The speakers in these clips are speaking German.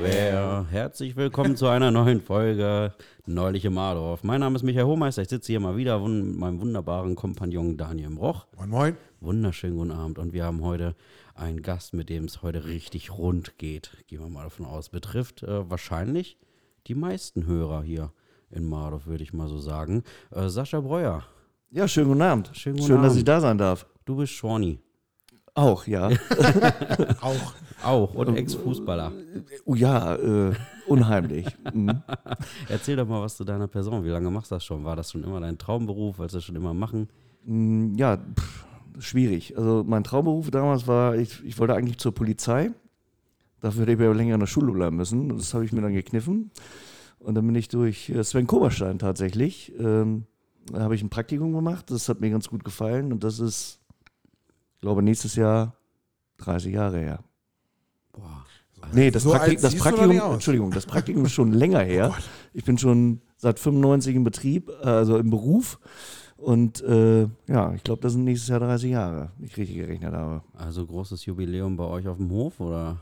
quer. Herzlich willkommen zu einer neuen Folge Neulich im Adorf. Mein Name ist Michael Hohmeister. Ich sitze hier mal wieder mit meinem wunderbaren Kompagnon Daniel Broch. Moin, moin. Wunderschönen guten Abend. Und wir haben heute einen Gast, mit dem es heute richtig rund geht. Gehen wir mal davon aus. Betrifft äh, wahrscheinlich die meisten Hörer hier in Mardorf, würde ich mal so sagen. Äh, Sascha Breuer. Ja, schönen guten Abend. Schönen guten Schön, dass Abend. ich da sein darf. Du bist Schorni. Auch, ja. Auch. Auch und Ex-Fußballer. oh ja, äh, unheimlich. Mhm. Erzähl doch mal was zu deiner Person. Wie lange machst du das schon? War das schon immer dein Traumberuf? Wolltest du das schon immer machen? Mm, Ja, pff, schwierig. Also mein Traumberuf damals war, ich, ich wollte eigentlich zur Polizei. Dafür hätte ich aber länger in der Schule bleiben müssen. Das habe ich mir dann gekniffen. Und dann bin ich durch äh, Sven Koberstein tatsächlich. Ähm, da habe ich ein Praktikum gemacht. Das hat mir ganz gut gefallen. Und das ist, ich glaube, nächstes Jahr 30 Jahre her. Boah. Nee, das, So Praktik das Praktikum. Entschuldigung, das Praktikum ist schon länger her. ich bin schon seit 95 im Betrieb, äh, also im Beruf. Und äh, ja, ich glaube, das sind nächstes Jahr 30 Jahre, wenn ich richtig gerechnet habe. Also großes Jubiläum bei euch auf dem Hof oder?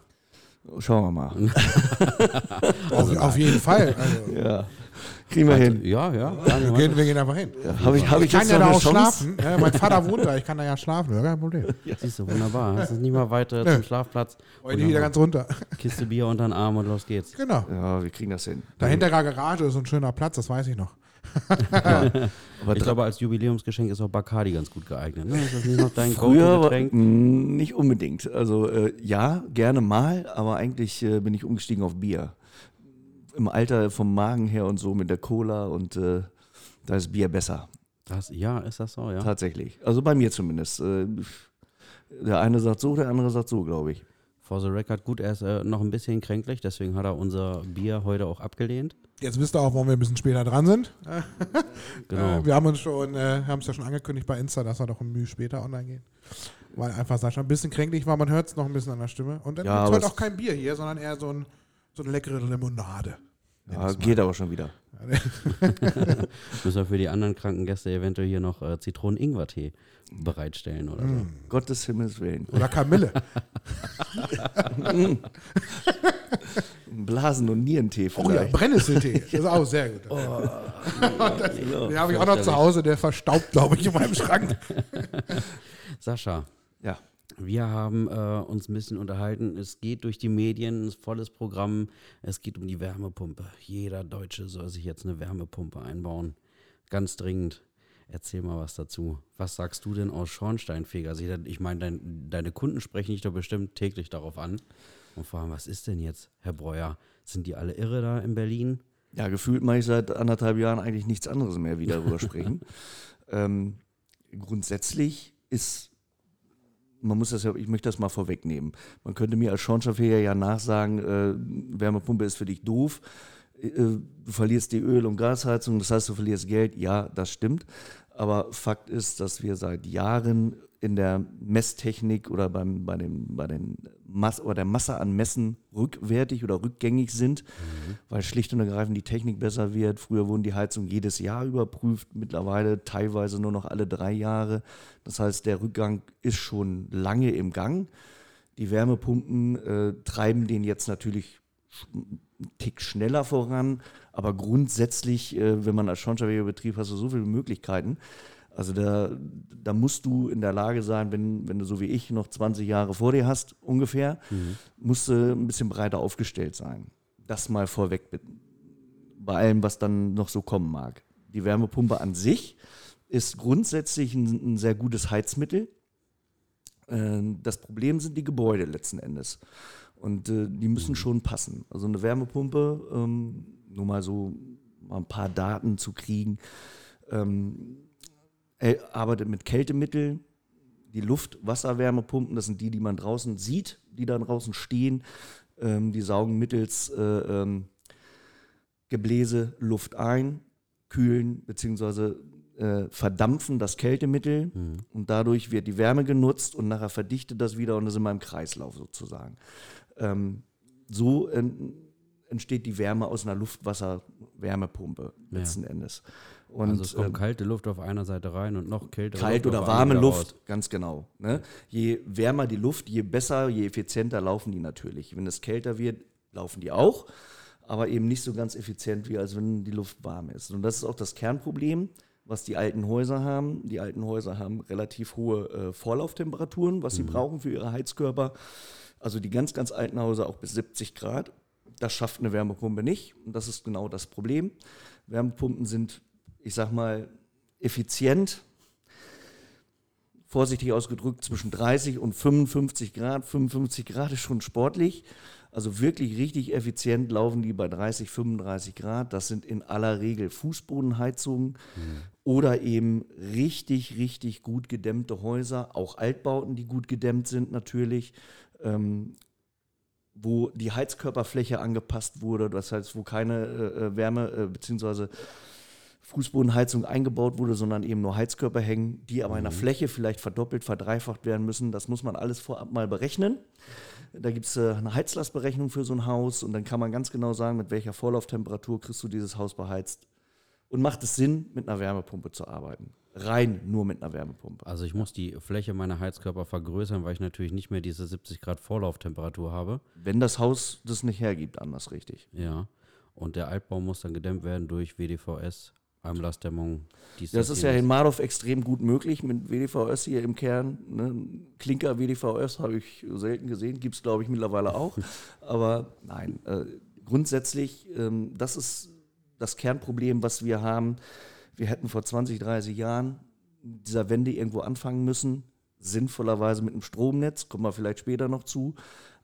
Schauen wir mal. Auf, auf jeden Fall. Also, Ja, kriegen wir hin. Ja, ja. wir, gehen, wir gehen einfach hin. Habe ich, hab ich Ich kann ja da auch Chance? schlafen. Ja, mein Vater wohnt da, ich kann da ja schlafen, ja, kein Problem. Siehst du, wunderbar. Hast du nicht mal weiter zum Schlafplatz. Heute wieder ganz runter. Kiste Bier unter den Arm und los geht's. Genau. Ja, wir kriegen das hin. Dahinter der Garage ist ein schöner Platz, das weiß ich noch. Aber Ich glaube, als Jubiläumsgeschenk ist auch Bacardi ganz gut geeignet. Ne? Ist das nicht noch dein Früher mh, nicht unbedingt. Also äh, ja, gerne mal, aber eigentlich äh, bin ich umgestiegen auf Bier. Im Alter vom Magen her und so mit der Cola und äh, da ist Bier besser. Das, ja, ist das so, ja? Tatsächlich. Also bei mir zumindest. Äh, Der eine sagt so, der andere sagt so, glaube ich. For the record, gut, er ist äh, noch ein bisschen kränklich, deswegen hat er unser Bier heute auch abgelehnt. Jetzt wisst ihr auch, warum wir ein bisschen später dran sind. Genau. Äh, wir haben uns schon, äh, haben es ja schon angekündigt bei Insta, dass wir doch ein Mühe später online gehen. Weil einfach Sascha ein bisschen kränklich war, man hört es noch ein bisschen an der Stimme. Und dann Ja, gibt heute es- auch kein Bier hier, sondern eher so, ein, so eine leckere Limonade. Ja, geht aber schon wieder. Müssen wir für die anderen kranken Gäste eventuell hier noch äh, Zitronen-Ingwer-Tee bereitstellen oder so. Mm. Gottes Himmels Willen. Oder Kamille. Blasen- und Nierentee Oh ja, vielleicht. Brennnesseltee. Das ist auch sehr gut. Den habe ich auch noch zu Hause, der verstaubt, glaube ich, in meinem Schrank. Sascha. Wir haben äh, uns ein bisschen unterhalten. Es geht durch die Medien, ein volles Programm. Es geht um die Wärmepumpe. Jeder Deutsche soll sich jetzt eine Wärmepumpe einbauen. Ganz dringend. Erzähl mal was dazu. Was sagst du denn aus Schornsteinfeger? Also ich- Ich meine, dein, deine Kunden sprechen dich doch bestimmt täglich darauf an und fragen, was ist denn jetzt, Herr Breuer? Sind die alle irre da in Berlin? Ja, gefühlt mache ich seit anderthalb Jahren eigentlich nichts anderes mehr, wie darüber sprechen. Ähm, grundsätzlich ist, man muss das ja, ich möchte das mal vorwegnehmen. Man könnte mir als Schornsteinfeger ja nachsagen, äh, Wärmepumpe ist für dich doof, äh, du verlierst die Öl- und Gasheizung, das heißt, du verlierst Geld. Ja, das stimmt. Aber Fakt ist, dass wir seit Jahren in der Messtechnik oder beim, bei, den, bei den Mass oder der Masse an Messen rückwärtig oder rückgängig sind, weil schlicht und ergreifend die Technik besser wird. Früher wurden die Heizungen jedes Jahr überprüft, mittlerweile teilweise nur noch alle drei Jahre. Das heißt, der Rückgang ist schon lange im Gang. Die Wärmepumpen äh, treiben den jetzt natürlich einen Tick schneller voran, aber grundsätzlich, äh, wenn man als Schornsteinfegerbetrieb hast du so viele Möglichkeiten. Also da, da musst du in der Lage sein, wenn, wenn du so wie ich noch 20 Jahre vor dir hast, ungefähr, musst du ein bisschen breiter aufgestellt sein. Das mal vorweg mit- bei allem, was dann noch so kommen mag. Die Wärmepumpe an sich ist grundsätzlich ein, ein sehr gutes Heizmittel. Ähm, Das Problem sind die Gebäude letzten Endes. Und äh, die müssen schon passen. Also eine Wärmepumpe, ähm, nur mal so mal ein paar Daten zu kriegen, ähm, er arbeitet mit Kältemitteln. Die Luft-Wasser-Wärmepumpen, das sind die, die man draußen sieht, die da draußen stehen. Ähm, die saugen mittels äh, ähm, Gebläse Luft ein, kühlen bzw. Äh, verdampfen das Kältemittel und dadurch wird die Wärme genutzt und nachher verdichtet das wieder und ist immer im Kreislauf sozusagen. Ähm, so en- entsteht die Wärme aus einer Luft-Wasser-Wärmepumpe letzten Endes. Und, also es kommt ähm, kalte Luft auf einer Seite rein und noch kältere Kalt Luft oder warme Luft, raus. ganz genau. Ne? Je wärmer die Luft, je besser, je effizienter laufen die natürlich. Wenn es kälter wird, laufen die auch, aber eben nicht so ganz effizient, wie als wenn die Luft warm ist. Und das ist auch das Kernproblem, was die alten Häuser haben. Die alten Häuser haben relativ hohe äh, Vorlauftemperaturen, was sie brauchen für ihre Heizkörper. Also die ganz, ganz alten Häuser auch bis 70 Grad. Das schafft eine Wärmepumpe nicht. Und das ist genau das Problem. Wärmepumpen sind, ich sag mal, effizient, vorsichtig ausgedrückt, zwischen 30 und 55 Grad. 55 Grad ist schon sportlich. Also wirklich richtig effizient laufen die bei 30, 35 Grad. Das sind in aller Regel Fußbodenheizungen oder eben richtig, richtig gut gedämmte Häuser, auch Altbauten, die gut gedämmt sind natürlich, ähm, wo die Heizkörperfläche angepasst wurde, das heißt, wo keine äh, äh Wärme äh, bzw. Fußbodenheizung eingebaut wurde, sondern eben nur Heizkörper hängen, die aber in der Fläche vielleicht verdoppelt, verdreifacht werden müssen. Das muss man alles vorab mal berechnen. Da gibt es äh, eine Heizlastberechnung für so ein Haus und dann kann man ganz genau sagen, mit welcher Vorlauftemperatur kriegst du dieses Haus beheizt. Und macht es Sinn, mit einer Wärmepumpe zu arbeiten? Rein nur mit einer Wärmepumpe. Also ich muss die Fläche meiner Heizkörper vergrößern, weil ich natürlich nicht mehr diese 70 Grad Vorlauftemperatur habe. Wenn das Haus das nicht hergibt, anders richtig. Ja. Und der Altbau muss dann gedämmt werden durch WDVS, Heimlastdämmung. dies, Das ist ja in Marov extrem gut möglich mit WDVS hier im Kern. Ne? Klinker WDVS habe ich selten gesehen, gibt es glaube ich mittlerweile auch. Aber nein, äh, grundsätzlich, ähm, das ist das Kernproblem, was wir haben. Wir hätten vor 20, 30 Jahren dieser Wende irgendwo anfangen müssen. Sinnvollerweise mit einem Stromnetz, kommen wir vielleicht später noch zu.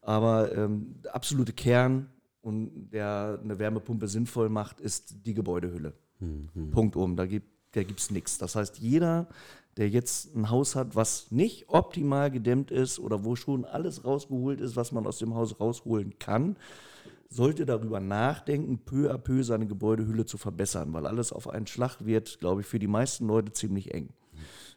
Aber ähm, der absolute Kern und der eine Wärmepumpe sinnvoll macht, ist die Gebäudehülle. Punkt um. Da gibt da es nichts. Das heißt, jeder, der jetzt ein Haus hat, was nicht optimal gedämmt ist oder wo schon alles rausgeholt ist, was man aus dem Haus rausholen kann, sollte darüber nachdenken, peu à peu seine Gebäudehülle zu verbessern, weil alles auf einen Schlag wird, glaube ich, für die meisten Leute ziemlich eng.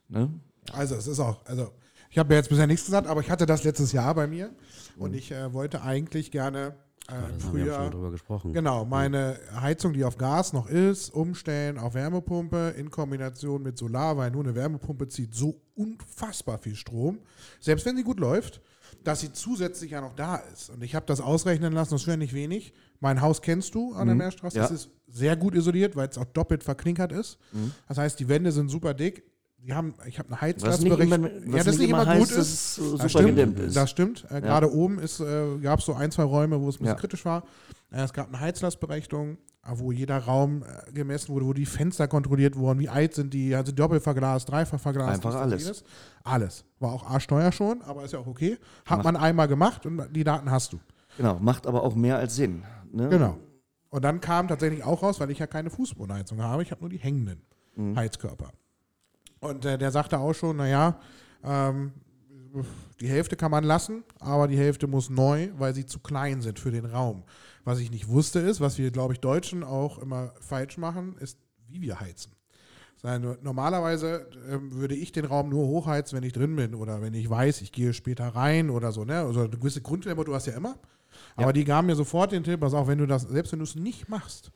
Ne? Also es ist auch, also ich habe ja jetzt bisher nichts gesagt, aber ich hatte das letztes Jahr bei mir und Mhm. ich äh, wollte eigentlich gerne äh, Das haben wir ja schon früher drüber gesprochen. Genau, meine Heizung, die auf Gas noch ist, umstellen auf Wärmepumpe in Kombination mit Solar, weil nur eine Wärmepumpe zieht so unfassbar viel Strom, selbst wenn sie gut läuft, dass sie zusätzlich ja noch da ist. Und ich habe das ausrechnen lassen, das wäre nicht wenig. Mein Haus kennst du an der Meerstraße, das ja. ist sehr gut isoliert, weil es auch doppelt verklinkert ist. Das heißt, die Wände sind super dick. Die haben, ich habe eine Was nicht immer, Heizlastberechnung. was Ja, das nicht immer heißt, dass es das stimmt, gedämmt ist. Das stimmt. Äh, Gerade oben äh, gab es so ein, zwei Räume, wo es ein bisschen Ja. kritisch war. Äh, es gab eine Heizlastberechnung, äh, wo jeder Raum äh, gemessen wurde, wo die Fenster kontrolliert wurden, wie alt sind die, also doppelt verglast, dreifach verglast. Einfach alles. jenes. Alles. War auch A-Steuer schon, aber ist ja auch okay. Hat man einmal gemacht und die Daten hast du. Genau, macht aber auch mehr als Sinn. Ne? Genau. Und dann kam tatsächlich auch raus, weil ich ja keine Fußbodenheizung habe, ich habe nur die hängenden Mhm. Heizkörper. Und äh, der sagte auch schon, naja, ähm, die Hälfte kann man lassen, aber die Hälfte muss neu, weil sie zu klein sind für den Raum. Was ich nicht wusste ist, was wir, glaube ich, Deutschen auch immer falsch machen, ist, wie wir heizen. Normalerweise ähm, würde ich den Raum nur hochheizen, wenn ich drin bin oder wenn ich weiß, ich gehe später rein oder so. Ne? Also eine gewisse Grundtemperatur hast du ja immer. Aber die gaben mir sofort den Tipp, pass auf, wenn du das, selbst wenn du es nicht machst,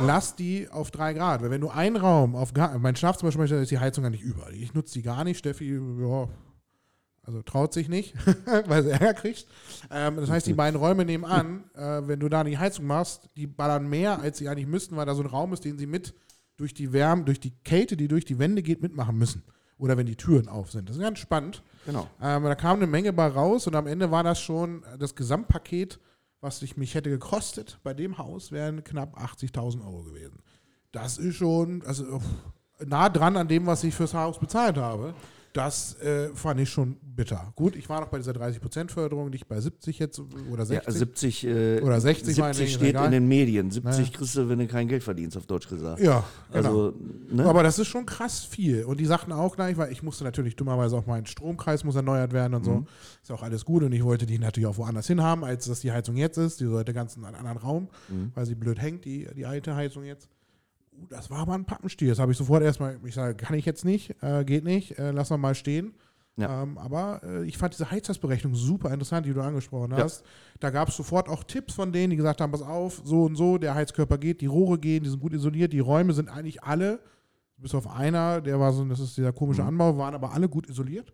lass die auf drei Grad. Weil wenn du einen Raum auf Ga- mein Schlafzimmer zum Beispiel, da ist die Heizung gar nicht über. Ich nutze die gar nicht. Steffi, ja, also traut sich nicht, weil sie Ärger kriegt. Ähm, das heißt, die beiden Räume nebenan, äh, wenn du da die Heizung machst, die ballern mehr, als sie eigentlich müssten, weil da so ein Raum ist, den sie mit durch die Wärme, durch die Kälte, die durch die Wände geht, mitmachen müssen. Oder wenn die Türen auf sind. Das ist ganz spannend. Genau. Ähm, da kam eine Menge bei raus und am Ende war das schon das Gesamtpaket, was ich mich hätte gekostet. Bei dem Haus wären knapp 80.000 Euro gewesen. Das ist schon also, nah dran an dem, was ich fürs Haus bezahlt habe. Das äh, fand ich schon bitter. Gut, ich war noch bei dieser 30% Förderung, nicht bei 70 jetzt oder 60. Ja, 70, äh, Oder 60 meine 70 ich, ist steht in den Medien. 70 Naja. kriegst du, wenn du kein Geld verdienst, auf Deutsch gesagt. ja, genau. Also, ne? Aber das ist schon krass viel. Und die sagten auch gleich, weil ich musste natürlich dummerweise auch mein Stromkreis muss erneuert werden und so. Ist auch alles gut. Und ich wollte die natürlich auch woanders hin haben, als das die Heizung jetzt ist. Die sollte ganz in einen anderen Raum, weil sie blöd hängt, die, die alte Heizung jetzt. Uh, das war aber ein Pappenstiel. Das habe ich sofort erstmal, ich sage, kann ich jetzt nicht, äh, geht nicht, äh, lass mal mal stehen. Ja. Ähm, aber äh, ich fand diese Heizlastberechnung super interessant, die du angesprochen hast. Da gab es sofort auch Tipps von denen, die gesagt haben, pass auf, so und so, der Heizkörper geht, die Rohre gehen, die sind gut isoliert, die Räume sind eigentlich alle, bis auf einer, der war so, das ist dieser komische Anbau, waren aber alle gut isoliert.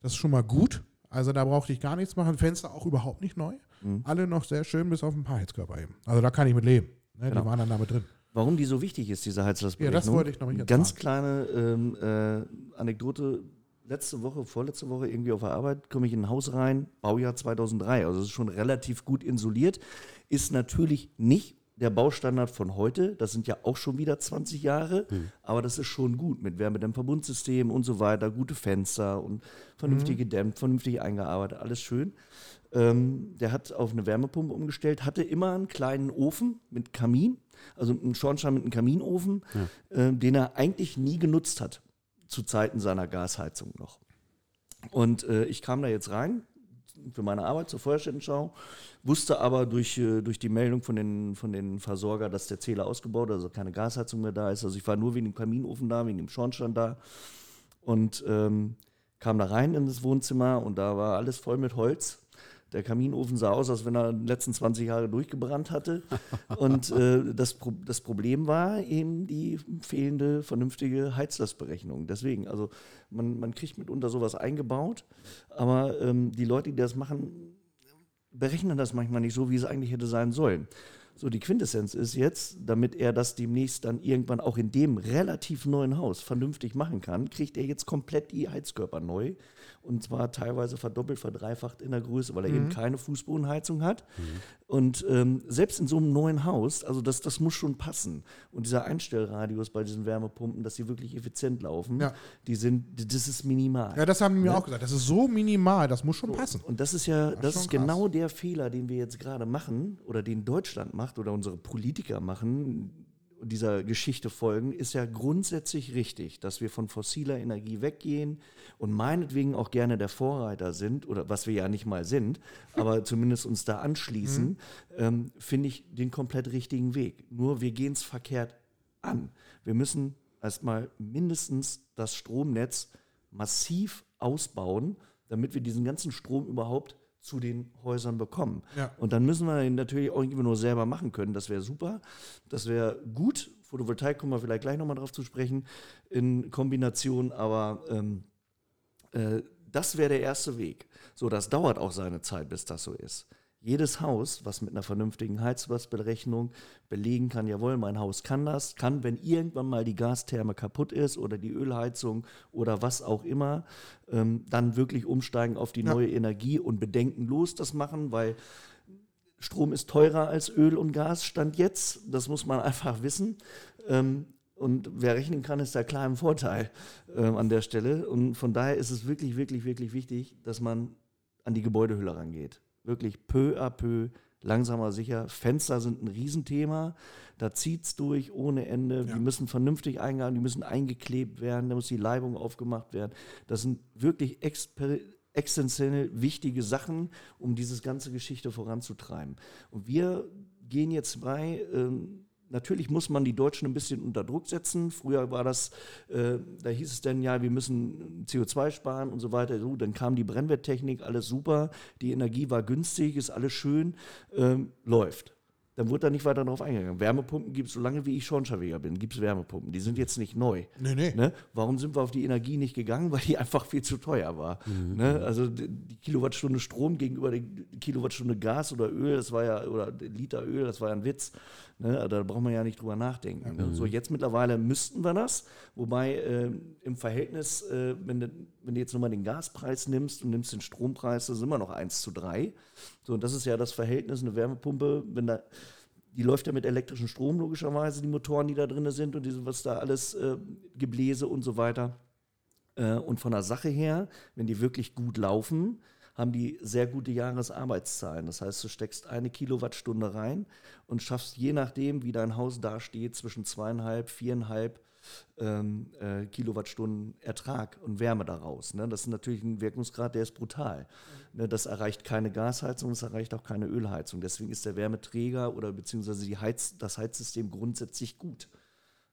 Das ist schon mal gut. Also da brauchte ich gar nichts machen. Fenster auch überhaupt nicht neu. alle noch sehr schön, bis auf ein paar Heizkörper eben. Also da kann ich mit leben. Ne? Genau. Die waren dann damit drin. Warum die so wichtig ist, diese Heizlastberechnung? Ja, das wollte ich noch jetzt Ganz kleine ähm, äh, Anekdote. Letzte Woche, vorletzte Woche irgendwie auf der Arbeit, komme ich in ein Haus rein, Baujahr 2003. Also es ist schon relativ gut isoliert. Ist natürlich nicht der Baustandard von heute. Das sind ja auch schon wieder 20 Jahre. Aber das ist schon gut mit Wärmedämmverbundsystem und so weiter. Gute Fenster und vernünftig gedämmt, vernünftig eingearbeitet. Alles schön. Ähm, der hat auf eine Wärmepumpe umgestellt, hatte immer einen kleinen Ofen mit Kamin, also einen Schornstein mit einem Kaminofen, äh, den er eigentlich nie genutzt hat, zu Zeiten seiner Gasheizung noch. Und äh, ich kam da jetzt rein für meine Arbeit zur Feuerstättenschau, wusste aber durch, äh, durch die Meldung von den, von den Versorger, dass der Zähler ausgebaut ist, also keine Gasheizung mehr da ist. Also ich war nur wegen dem Kaminofen da, wegen dem Schornstein da und ähm, kam da rein in das Wohnzimmer und da war alles voll mit Holz. Der Kaminofen sah aus, als wenn er die letzten 20 Jahre durchgebrannt hatte. Und äh, das, Pro das Problem war eben die fehlende vernünftige Heizlastberechnung. Deswegen, also man, man kriegt mitunter sowas eingebaut, aber ähm, die Leute, die das machen, berechnen das manchmal nicht so, wie es eigentlich hätte sein sollen. So, die Quintessenz ist jetzt, damit er das demnächst dann irgendwann auch in dem relativ neuen Haus vernünftig machen kann, kriegt er jetzt komplett die Heizkörper neu. Und zwar teilweise verdoppelt, verdreifacht in der Größe, weil er eben keine Fußbodenheizung hat. Und ähm, selbst in so einem neuen Haus, also das, das muss schon passen. Und dieser Einstellradius bei diesen Wärmepumpen, dass sie wirklich effizient laufen, Ja. die sind, das ist minimal. Ja, das haben die mir auch gesagt. Das ist so minimal, das muss schon passen. Und das ist ja, das schon ist krass. genau der Fehler, den wir jetzt gerade machen oder den Deutschland macht oder unsere Politiker machen, dieser Geschichte folgen, ist ja grundsätzlich richtig, dass wir von fossiler Energie weggehen und meinetwegen auch gerne der Vorreiter sind oder was wir ja nicht mal sind, aber zumindest uns da anschließen, ähm, finde ich den komplett richtigen Weg. Nur wir gehen es verkehrt an. Wir müssen erstmal mindestens das Stromnetz massiv ausbauen, damit wir diesen ganzen Strom überhaupt zu den Häusern bekommen. Ja. Und dann müssen wir ihn natürlich auch irgendwie nur selber machen können. Das wäre super. Das wäre gut. Photovoltaik kommen wir vielleicht gleich nochmal drauf zu sprechen in Kombination, aber ähm, äh, das wäre der erste Weg. So, das dauert auch seine Zeit, bis das so ist. Jedes Haus, was mit einer vernünftigen Heizlastberechnung belegen kann, jawohl, mein Haus kann das, kann, wenn irgendwann mal die Gastherme kaputt ist oder die Ölheizung oder was auch immer, ähm, dann wirklich umsteigen auf die Ja. neue Energie und bedenkenlos das machen, weil Strom ist teurer als Öl und Gas, stand jetzt. Das muss man einfach wissen. Ähm, und wer rechnen kann, ist da klar im Vorteil ähm, an der Stelle. Und von daher ist es wirklich, wirklich, wirklich wichtig, dass man an die Gebäudehülle rangeht. Wirklich peu à peu, langsamer sicher. Fenster sind ein Riesenthema. Da zieht es durch ohne Ende. Ja. Die müssen vernünftig eingehalten, die müssen eingeklebt werden, da muss die Leibung aufgemacht werden. Das sind wirklich exper existenziell wichtige Sachen, um diese ganze Geschichte voranzutreiben. Und wir gehen jetzt bei, ähm, natürlich muss man die Deutschen ein bisschen unter Druck setzen. Früher war das, äh, da hieß es dann, ja, wir müssen CO2 sparen und so weiter. So, dann kam die Brennwerttechnik, alles super, die Energie war günstig, ist alles schön, ähm, läuft. Dann wurde da nicht weiter darauf eingegangen. Wärmepumpen gibt es, solange wie ich Schornsteinfeger bin, gibt es Wärmepumpen. Die sind jetzt nicht neu. Nee, nee. Ne? Warum sind wir auf die Energie nicht gegangen? Weil die einfach viel zu teuer war. Ne? Also die Kilowattstunde Strom gegenüber der Kilowattstunde Gas oder Öl, das war ja, oder Liter Öl, das war ja ein Witz. Ne? Also Da braucht man ja nicht drüber nachdenken. Ne? So, jetzt mittlerweile müssten wir das, wobei äh, im Verhältnis, äh, wenn, du, wenn du jetzt nochmal den Gaspreis nimmst und nimmst den Strompreis, das ist immer noch 1 zu 3. So, und das ist ja das Verhältnis, eine Wärmepumpe, wenn da die läuft ja mit elektrischem Strom logischerweise, die Motoren, die da drin sind und diese, was da alles, äh, Gebläse und so weiter. Äh, und von der Sache her, wenn die wirklich gut laufen, haben die sehr gute Jahresarbeitszahlen. Das heißt, du steckst eine Kilowattstunde rein und schaffst je nachdem, wie dein Haus dasteht, zwischen zweieinhalb, viereinhalb ähm, äh, Kilowattstunden Ertrag und Wärme daraus. Ne? Das ist natürlich ein Wirkungsgrad, der ist brutal. Ne? Das erreicht keine Gasheizung, das erreicht auch keine Ölheizung. Deswegen ist der Wärmeträger oder beziehungsweise die Heiz, das Heizsystem grundsätzlich gut.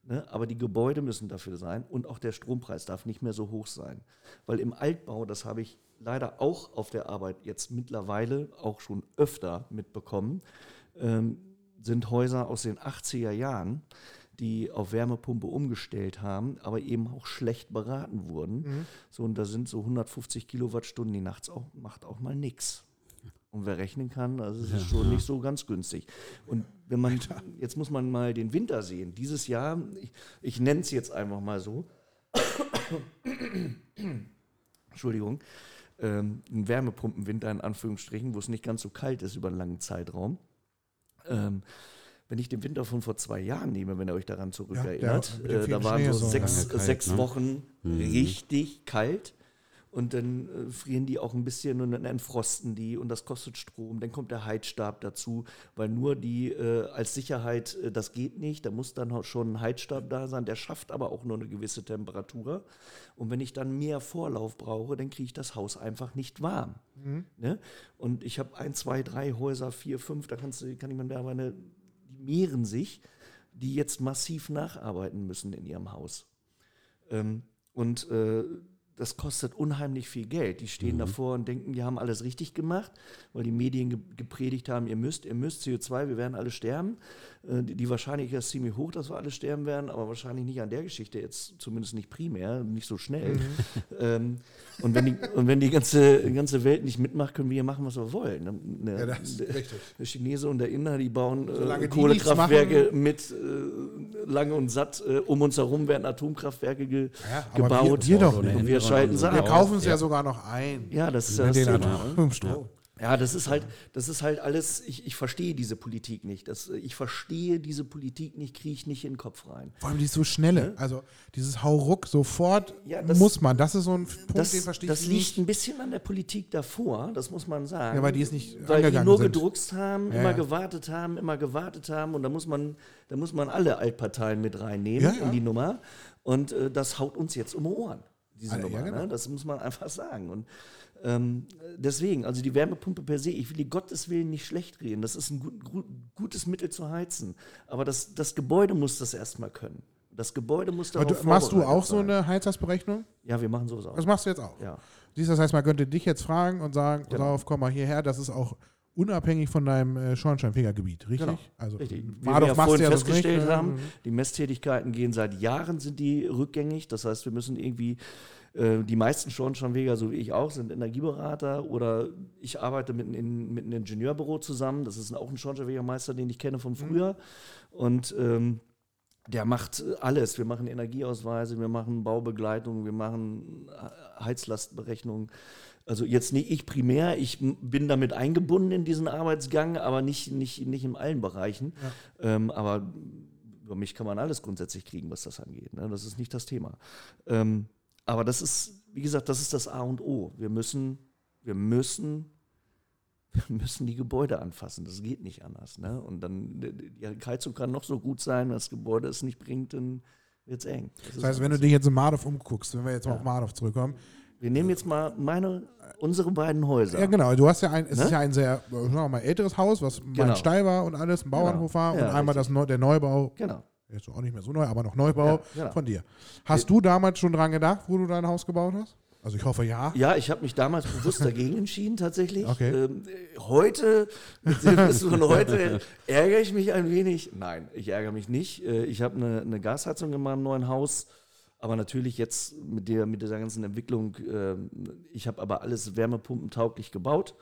Ne? Aber die Gebäude müssen dafür sein und auch der Strompreis darf nicht mehr so hoch sein. Weil im Altbau, das habe ich leider auch auf der Arbeit jetzt mittlerweile auch schon öfter mitbekommen, ähm, sind Häuser aus den 80er Jahren, die auf Wärmepumpe umgestellt haben, aber eben auch schlecht beraten wurden. So, und da sind so 150 Kilowattstunden die nachts auch, macht auch mal nichts. Und wer rechnen kann, also es ist schon nicht so ganz günstig. Und wenn man, jetzt muss man mal den Winter sehen. Dieses Jahr, ich, ich nenne es jetzt einfach mal so, Entschuldigung, ähm, ein Wärmepumpenwinter in Anführungsstrichen, wo es nicht ganz so kalt ist über einen langen Zeitraum. Ähm, wenn ich den Winter von vor zwei Jahren nehme, wenn ihr euch daran zurückerinnert, Ja, dem äh, da waren Schnee so sechs, kalt, sechs ne? Wochen Mhm. richtig kalt. Und dann äh, frieren die auch ein bisschen und dann entfrosten die und das kostet Strom. Dann kommt der Heizstab dazu, weil nur die äh, als Sicherheit, äh, das geht nicht. Da muss dann schon ein Heizstab da sein. Der schafft aber auch nur eine gewisse Temperatur. Und wenn ich dann mehr Vorlauf brauche, dann kriege ich das Haus einfach nicht warm. Ne? Und ich habe ein, zwei, drei Häuser, vier, fünf, da kannst du, kann ich mir meine, die mehren sich, die jetzt massiv nacharbeiten müssen in ihrem Haus. Ähm, und äh, das kostet unheimlich viel Geld. Die stehen davor und denken, die haben alles richtig gemacht, weil die Medien ge gepredigt haben, ihr müsst, ihr müsst CO2, wir werden alle sterben. Äh, die, die Wahrscheinlichkeit ist ziemlich hoch, dass wir alle sterben werden, aber wahrscheinlich nicht an der Geschichte jetzt, zumindest nicht primär, nicht so schnell. Ähm, und wenn die, und wenn die ganze, ganze Welt nicht mitmacht, können wir hier machen, was wir wollen. Ne- Ja, das ist der, richtig. der Chinese und der Inder, die bauen äh, Kohlekraftwerke mit äh, lang und satt. Äh, um uns herum werden Atomkraftwerke ge Ja, gebaut. wir- wir doch und nicht. wir schalten sie Wir ab. kaufen es ja. Ja. sogar noch ein. Ja, das ist ja das Thema. Ja, das ist halt, das ist halt alles, ich, ich verstehe diese Politik nicht. Das, ich verstehe diese Politik nicht, kriege ich nicht in den Kopf rein. Vor allem die so schnelle. Also dieses Hauruck sofort Ja, das- muss man. Das ist so ein Punkt, Das, den verstehe das ich liegt nicht. ein bisschen an der Politik davor, das muss man sagen. Ja, weil die es nicht Weil die nur sind. gedruckst haben, Ja, immer ja. gewartet haben, immer gewartet haben und da muss man, da muss man alle Altparteien mit reinnehmen Ja, ja. in die Nummer und äh, das haut uns jetzt um die Ohren, diese Ah, ja, Nummer. genau. ne? Das muss man einfach sagen. Und ähm, deswegen, also die Wärmepumpe per se, ich will die Gottes Willen nicht schlecht reden. Das ist ein gut, gut, gutes Mittel zu heizen. Aber das, das Gebäude muss das erstmal können. Das Gebäude muss Aber darauf du, machst du auch so sein. eine Heizhausberechnung? Ja, wir machen sowas auch. Das machst du jetzt auch. Ja. Siehst das heißt, man könnte dich jetzt fragen und sagen, Genau. auf, komm mal hierher, das ist auch unabhängig von deinem äh, Schornsteinfegergebiet, richtig? Genau, Also Richtig. Wie wir ja vorhin ja festgestellt nicht, ne? haben, die Messtätigkeiten gehen seit Jahren, sind die rückgängig. Das heißt, wir müssen irgendwie, äh, die meisten Schornsteinfeger, so wie ich auch, sind Energieberater oder ich arbeite mit, einem- mit einem Ingenieurbüro zusammen. Das ist auch ein Schornsteinfegermeister, den ich kenne von früher. Und ähm, der macht äh, alles. Wir machen Energieausweise, wir machen Baubegleitung, wir machen äh, Heizlastberechnung. Also jetzt nicht ich primär, ich bin damit eingebunden in diesen Arbeitsgang, aber nicht, nicht, nicht in allen Bereichen. Ähm, aber über mich kann man alles grundsätzlich kriegen, was das angeht. Ne? Das ist nicht das Thema. Ähm, aber das ist, wie gesagt, das ist das A und O. Wir müssen, wir müssen, wir müssen die Gebäude anfassen. Das geht nicht anders. Ne? Und dann, die Heizung kann noch so gut sein, wenn das Gebäude es nicht bringt, dann wird es eng. Das Das heißt, wenn du dich jetzt in Mardorf umguckst, wenn wir jetzt mal Ja. auf Mardorf zurückkommen, wir nehmen jetzt mal meine, unsere beiden Häuser. Ja, genau. Du hast ja ein, es Ne? ist ja ein sehr, sagen wir mal, älteres Haus, was mal Genau. ein Stall war und alles, ein Bauernhof war Ja, und einmal das Neu der Neubau, Genau. jetzt auch nicht mehr so neu, aber noch Neubau Ja, genau. von dir. Hast du damals schon dran gedacht, wo du dein Haus gebaut hast? Also ich hoffe ja. Ja, ich habe mich damals bewusst dagegen entschieden, tatsächlich. Okay. Ähm, äh, heute, von heute, ärgere ich mich ein wenig. Nein, ich ärgere mich nicht. Äh, Ich habe eine, eine Gasheizung in meinem neuen Haus. Aber natürlich jetzt mit, der, mit dieser ganzen Entwicklung, ähm, ich habe aber alles wärmepumpentauglich gebaut.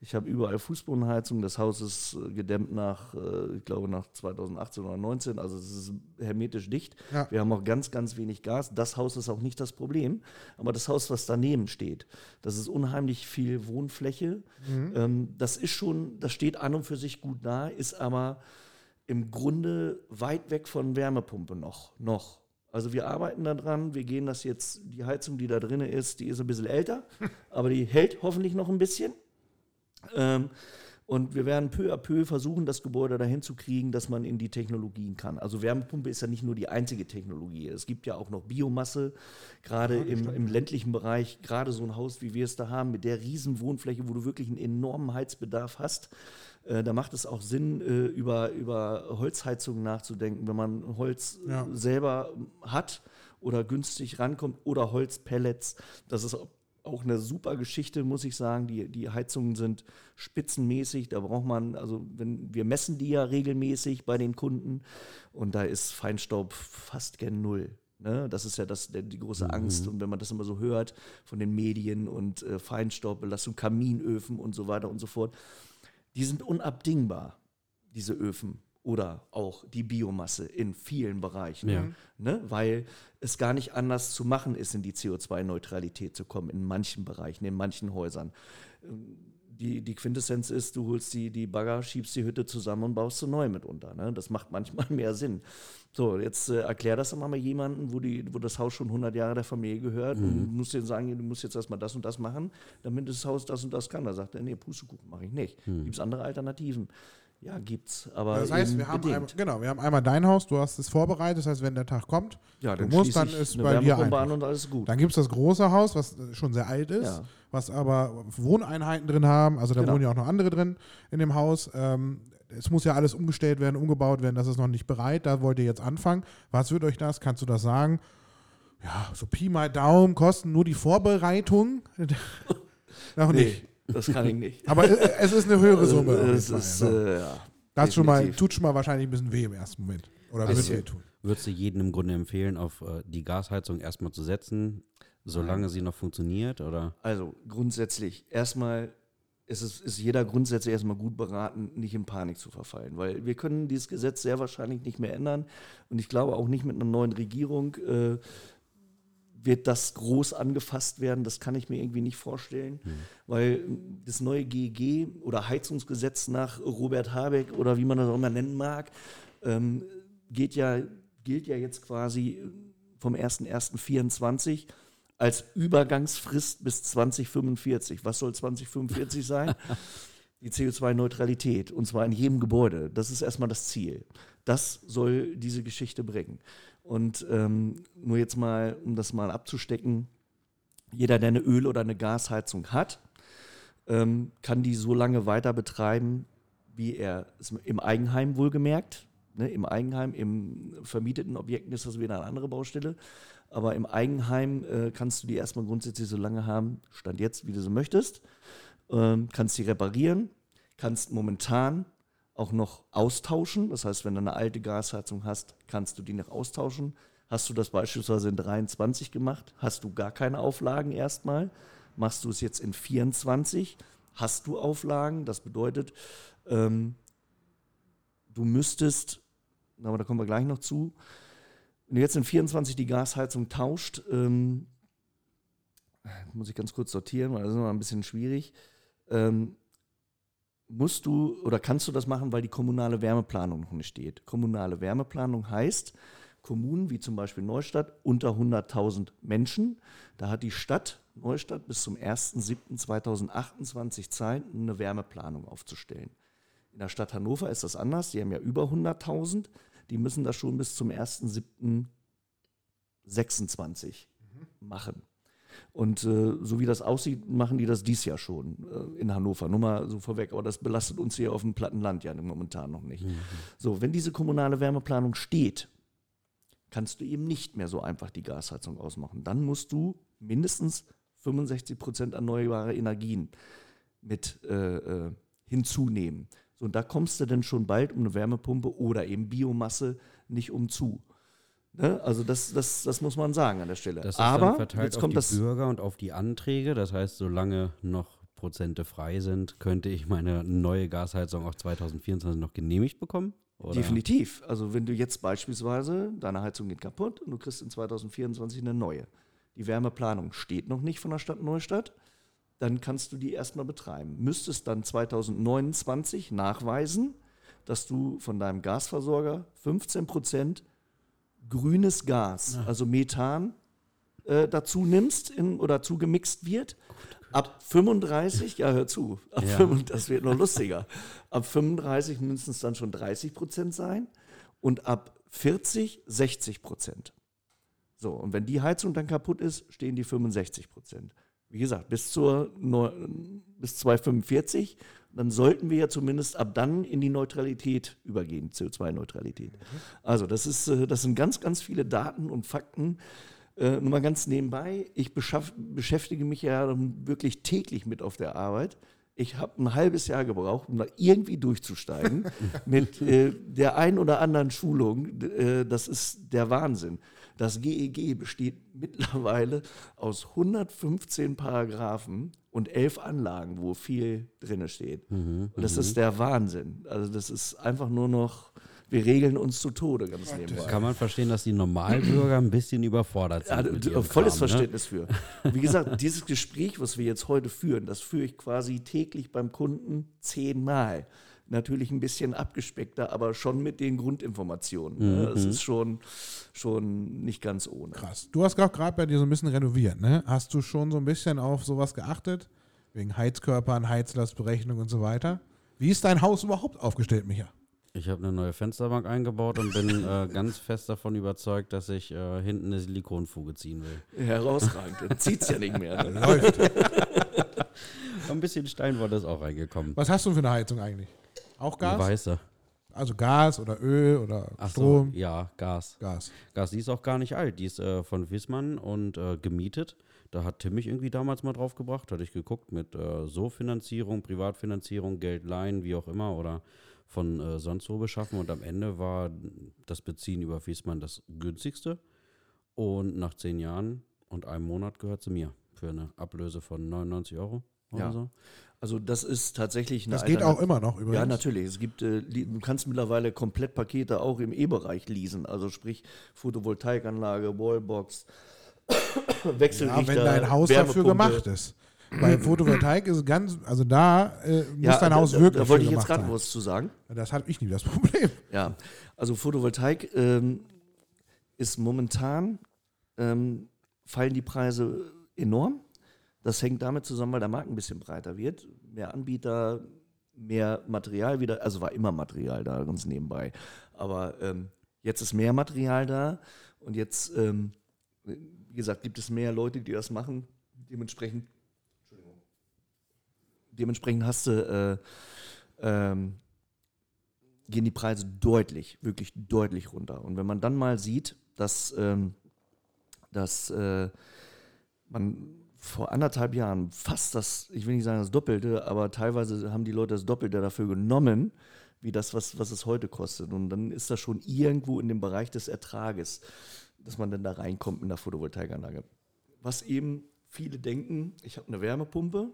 Ich habe überall Fußbodenheizung. Das Haus ist äh, gedämmt nach, äh, ich glaube, nach 2018 oder 2019. Also es ist hermetisch dicht. Ja. Wir haben auch ganz, ganz wenig Gas. Das Haus ist auch nicht das Problem. Aber das Haus, was daneben steht, das ist unheimlich viel Wohnfläche. Ähm, das ist schon, das steht an und für sich gut da, ist aber im Grunde weit weg von Wärmepumpe noch. noch. Also wir arbeiten daran, wir gehen das jetzt, die Heizung, die da drin ist, die ist ein bisschen älter, aber die hält hoffentlich noch ein bisschen. Ähm, und wir werden peu à peu versuchen, das Gebäude dahin zu kriegen, dass man in die Technologien kann. Also Wärmepumpe ist ja nicht nur die einzige Technologie. Es gibt ja auch noch Biomasse, gerade im, im ländlichen Bereich, gerade so ein Haus, wie wir es da haben, mit der riesen Wohnfläche, wo du wirklich einen enormen Heizbedarf hast. Äh, da macht es auch Sinn, äh, über, über Holzheizungen nachzudenken, wenn man Holz Ja. selber hat oder günstig rankommt oder Holzpellets. Das ist auch eine super Geschichte, muss ich sagen. Die, die Heizungen sind spitzenmäßig. Da braucht man, also wenn wir messen die ja regelmäßig bei den Kunden und da ist Feinstaub fast gen Null. Ne? Das ist ja das, die große Angst. Und wenn man das immer so hört von den Medien und äh, Feinstaubbelastung, Kaminöfen und so weiter und so fort, die sind unabdingbar, diese Öfen oder auch die Biomasse in vielen Bereichen. Ja. Ne? Weil es gar nicht anders zu machen ist, in die CO2-Neutralität zu kommen, in manchen Bereichen, in manchen Häusern. Die, die Quintessenz ist, du holst die, die Bagger, schiebst die Hütte zusammen und baust sie neu mit unter. Ne? Das macht manchmal mehr Sinn. So, jetzt äh, erklär das doch mal jemandem, wo, die, wo das Haus schon 100 Jahre der Familie gehört und du musst denen sagen, du musst jetzt erstmal das und das machen, damit das Haus das und das kann. Da sagt er, nee, Pustekuchen mache ich nicht. Gibt es andere Alternativen? Ja, gibt's. Aber Das heißt, wir haben, bedingt. einmal, genau, wir haben einmal dein Haus, du hast es vorbereitet, das heißt, wenn der Tag kommt, Ja, du dann musst, dann ist bei dir an und alles gut. Dann gibt es das große Haus, was schon sehr alt ist, Ja. was aber Wohneinheiten drin haben. Also da Genau. wohnen ja auch noch andere drin in dem Haus. Ähm, es muss ja alles umgestellt werden, umgebaut werden. Das ist noch nicht bereit. Da wollt ihr jetzt anfangen. Was wird euch das? Kannst du das sagen? Ja, so Pi mal Daumen kosten nur die Vorbereitung. noch nicht. Das kann ich nicht. Aber äh, es ist eine höhere Summe. Äh, es ist, ja. äh, ja. das schon mal, tut schon mal wahrscheinlich ein bisschen weh im ersten Moment. Oder Also- wird weh tun. Würdest du jedem im Grunde empfehlen, auf äh, die Gasheizung erstmal zu setzen, solange sie noch funktioniert? Oder? Also grundsätzlich, erstmal ist, es, ist jeder grundsätzlich erstmal gut beraten, nicht in Panik zu verfallen, weil wir können dieses Gesetz sehr wahrscheinlich nicht mehr ändern und ich glaube auch nicht mit einer neuen Regierung äh, wird das groß angefasst werden. Das kann ich mir irgendwie nicht vorstellen, weil das neue GEG oder Heizungsgesetz nach Robert Habeck oder wie man das auch immer nennen mag, ähm, geht ja, gilt ja jetzt quasi vom 01.01.24 als Übergangsfrist bis 2045. Was soll 2045 sein? Die CO2-Neutralität und zwar in jedem Gebäude. Das ist erstmal das Ziel. Das soll diese Geschichte bringen. Und ähm, nur jetzt mal, um das mal abzustecken, jeder, der eine Öl- oder eine Gasheizung hat, ähm, kann die so lange weiter betreiben, wie er im Eigenheim wohlgemerkt. Ne, Im Eigenheim, im vermieteten Objekten ist das wieder eine andere Baustelle. Aber im Eigenheim äh, kannst du die erstmal grundsätzlich so lange haben, Stand jetzt, wie du so möchtest. Ähm, kannst die reparieren, kannst momentan auch noch austauschen. Das heißt, wenn du eine alte Gasheizung hast, kannst du die noch austauschen. Hast du das beispielsweise in 23 gemacht, hast du gar keine Auflagen erstmal. Machst du es jetzt in 24, hast du Auflagen. Das bedeutet, ähm, du müsstest, aber da kommen wir gleich noch zu, wenn du jetzt in 24 die Gasheizung tauscht, ähm, muss ich ganz kurz sortieren, weil das ist immer ein bisschen schwierig. Ähm, musst du oder kannst du das machen, weil die kommunale Wärmeplanung noch nicht steht. Kommunale Wärmeplanung heißt, Kommunen wie zum Beispiel Neustadt unter 100.000 Menschen, da hat die Stadt Neustadt bis zum 1.7.2028 Zeit, eine Wärmeplanung aufzustellen. In der Stadt Hannover ist das anders, die haben ja über 100.000, die müssen das schon bis zum 1.7.26 machen. Und äh, so wie das aussieht, machen die das dies Jahr schon äh, in Hannover. Nur mal so vorweg, aber das belastet uns hier auf dem Plattenland ja momentan noch nicht. So, wenn diese kommunale Wärmeplanung steht, kannst du eben nicht mehr so einfach die Gasheizung ausmachen. Dann musst du mindestens 65 Prozent erneuerbare Energien mit äh, äh, hinzunehmen. So, und da kommst du dann schon bald um eine Wärmepumpe oder eben Biomasse nicht umzu. Ne? Also das, das, das muss man sagen an der Stelle. Das ist Aber dann verteilt jetzt auf kommt die das. Bürger und auf die Anträge. Das heißt, solange noch Prozente frei sind, könnte ich meine neue Gasheizung auch 2024 noch genehmigt bekommen? Oder? Definitiv. Also wenn du jetzt beispielsweise, deine Heizung geht kaputt und du kriegst in 2024 eine neue. Die Wärmeplanung steht noch nicht von der Stadt Neustadt, dann kannst du die erstmal betreiben. Müsstest dann 2029 nachweisen, dass du von deinem Gasversorger 15 Prozent grünes Gas, also Methan, äh, dazu nimmst in, oder zugemixt wird. Ab 35, ja, hör zu, ab Ja. 35, das wird noch lustiger. Ab 35 müssen es dann schon 30 Prozent sein und ab 40 60 Prozent. So, und wenn die Heizung dann kaputt ist, stehen die 65 Prozent. Wie gesagt, bis, zur, bis 2045, dann sollten wir ja zumindest ab dann in die Neutralität übergehen, CO2-Neutralität. Also das, ist, äh, das sind ganz, ganz viele Daten und Fakten. Äh, nur mal ganz nebenbei, ich beschäftige mich ja wirklich täglich mit auf der Arbeit. Ich habe ein halbes Jahr gebraucht, um da irgendwie durchzusteigen mit äh, der ein oder anderen Schulung. Äh, das ist der Wahnsinn. Das GEG besteht mittlerweile aus 115 Paragraphen und elf Anlagen, wo viel drin steht. Mhm, und das ist der Wahnsinn. Also das ist einfach nur noch, wir regeln uns zu Tode ganz nebenbei. Kann man verstehen, dass die Normalbürger ein bisschen überfordert sind. Ja, mit d- ihrem volles Kram, ne? Verständnis für. Wie gesagt, dieses Gespräch, was wir jetzt heute führen, das führe ich quasi täglich beim Kunden zehnmal. Natürlich ein bisschen abgespeckter, aber schon mit den Grundinformationen. Ne? Mhm. Das ist schon, schon nicht ganz ohne. Krass. Du hast auch gerade bei dir so ein bisschen renoviert, ne? Hast du schon so ein bisschen auf sowas geachtet? Wegen Heizkörpern, Heizlastberechnung und so weiter? Wie ist dein Haus überhaupt aufgestellt, Micha? Ich habe eine neue Fensterbank eingebaut und bin äh, ganz fest davon überzeugt, dass ich äh, hinten eine Silikonfuge ziehen will. Herausragend. Dann zieht es ja nicht mehr. Ne? Läuft. Ein bisschen Steinwolle ist auch reingekommen. Was hast du für eine Heizung eigentlich? Auch Eine Gas? weiße. Also Gas oder Öl oder Ach so, Strom? ja, Gas. Gas. Gas, die ist auch gar nicht alt. Die ist äh, von Wissmann und äh, gemietet. Da hat Tim mich irgendwie damals mal drauf gebracht. Hatte ich geguckt mit äh, so Finanzierung, Privatfinanzierung, Geld leihen, wie auch immer oder von äh, sonst wo beschaffen. Und am Ende war das Beziehen über Wiesmann das günstigste. Und nach zehn Jahren und einem Monat gehört sie mir für eine Ablöse von 99 Euro oder Ja. so. Also das ist tatsächlich eine Das geht auch immer noch übrigens. Ja, natürlich. Es gibt, äh, du kannst mittlerweile Komplettpakete auch im E-Bereich leasen. Also sprich Photovoltaikanlage, Wallbox, Wechselrichter, Ja, wenn dein Haus dafür gemacht ist. Bei Photovoltaik ist es ganz, also da äh, muss Ja, dein Haus da, wirklich Da wollte für ich jetzt gerade was zu sagen. Das habe ich nie das Problem. Ja, also Photovoltaik ähm, ist momentan, ähm, fallen die Preise enorm. Das hängt damit zusammen, weil der Markt ein bisschen breiter wird. Mehr Anbieter, mehr Material wieder. Also war immer Material da, ganz nebenbei. Aber ähm, jetzt ist mehr Material da und jetzt, ähm, wie gesagt, gibt es mehr Leute, die das machen. Dementsprechend, dementsprechend hast du, äh, ähm, gehen die Preise deutlich, wirklich deutlich runter. Und wenn man dann mal sieht, dass, ähm, dass äh, man vor anderthalb Jahren fast das, ich will nicht sagen das Doppelte, aber teilweise haben die Leute das Doppelte dafür genommen, wie das, was, was es heute kostet. Und dann ist das schon irgendwo in dem Bereich des Ertrages, dass man dann da reinkommt mit einer Photovoltaikanlage. Was eben viele denken, ich habe eine Wärmepumpe,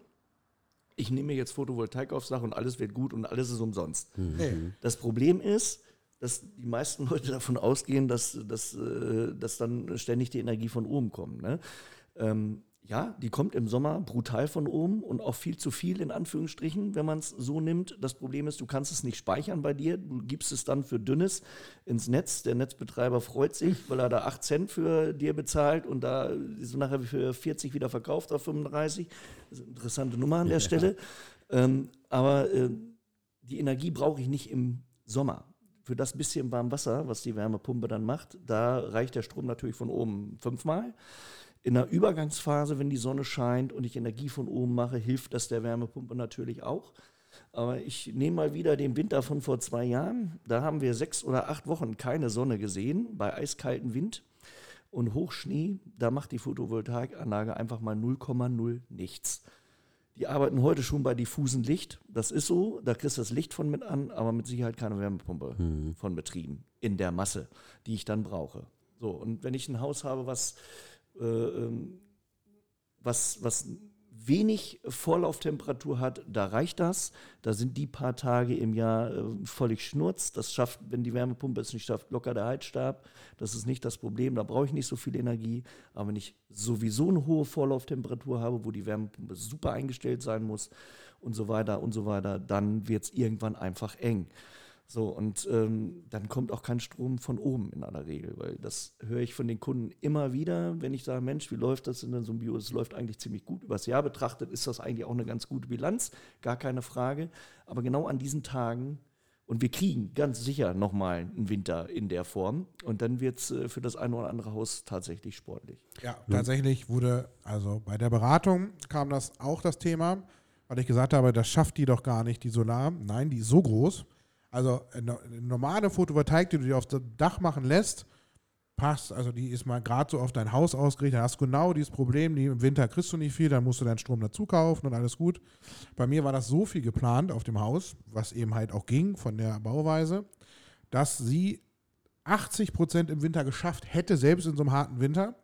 ich nehme mir jetzt Photovoltaik aufs Dach und alles wird gut und alles ist umsonst. Nee. Das Problem ist, dass die meisten Leute davon ausgehen, dass, dass, äh, dass dann ständig die Energie von oben kommt. Ne? Ähm, ja, die kommt im Sommer brutal von oben und auch viel zu viel in Anführungsstrichen, wenn man es so nimmt. Das Problem ist, du kannst es nicht speichern bei dir. Du gibst es dann für Dünnes ins Netz. Der Netzbetreiber freut sich, weil er da 8 Cent für dir bezahlt und da ist nachher für 40 wieder verkauft auf 35. Das ist eine interessante Nummer an der Stelle. Ähm, aber äh, die Energie brauche ich nicht im Sommer. Für das bisschen warm Wasser, was die Wärmepumpe dann macht, da reicht der Strom natürlich von oben fünfmal. In der Übergangsphase, wenn die Sonne scheint und ich Energie von oben mache, hilft das der Wärmepumpe natürlich auch. Aber ich nehme mal wieder den Winter von vor zwei Jahren. Da haben wir sechs oder acht Wochen keine Sonne gesehen, bei eiskaltem Wind und Hochschnee. Da macht die Photovoltaikanlage einfach mal 0,0 nichts. Die arbeiten heute schon bei diffusem Licht. Das ist so, da kriegst du das Licht von mit an, aber mit Sicherheit keine Wärmepumpe von betrieben in der Masse, die ich dann brauche. So, und wenn ich ein Haus habe, was, was, was wenig Vorlauftemperatur hat, da reicht das. Da sind die paar Tage im Jahr äh, völlig schnurz. Das schafft, wenn die Wärmepumpe es nicht schafft, locker der Heizstab. Das ist nicht das Problem. Da brauche ich nicht so viel Energie. Aber wenn ich sowieso eine hohe Vorlauftemperatur habe, wo die Wärmepumpe super eingestellt sein muss und so weiter und so weiter, dann wird es irgendwann einfach eng. So, und ähm, dann kommt auch kein Strom von oben in aller Regel, weil das höre ich von den Kunden immer wieder, wenn ich sage, Mensch, wie läuft das in so einem Bio? Es läuft eigentlich ziemlich gut. Übers Jahr betrachtet ist das eigentlich auch eine ganz gute Bilanz, gar keine Frage. Aber genau an diesen Tagen, und wir kriegen ganz sicher nochmal einen Winter in der Form, und dann wird es äh, für das eine oder andere Haus tatsächlich sportlich. Ja, tatsächlich wurde, also bei der Beratung kam das auch das Thema, weil ich gesagt habe, das schafft die doch gar nicht, die Solar. Nein, die ist so groß. Also eine eine normale Photovoltaik, die du dir auf das Dach machen lässt, passt. Also die ist mal gerade so auf dein Haus ausgerichtet. Da hast du genau dieses Problem, die im Winter kriegst du nicht viel, dann musst du deinen Strom dazu kaufen und alles gut. Bei mir war das so viel geplant auf dem Haus, was eben halt auch ging von der Bauweise, dass sie 80 Prozent im Winter geschafft hätte, selbst in so einem harten Winter,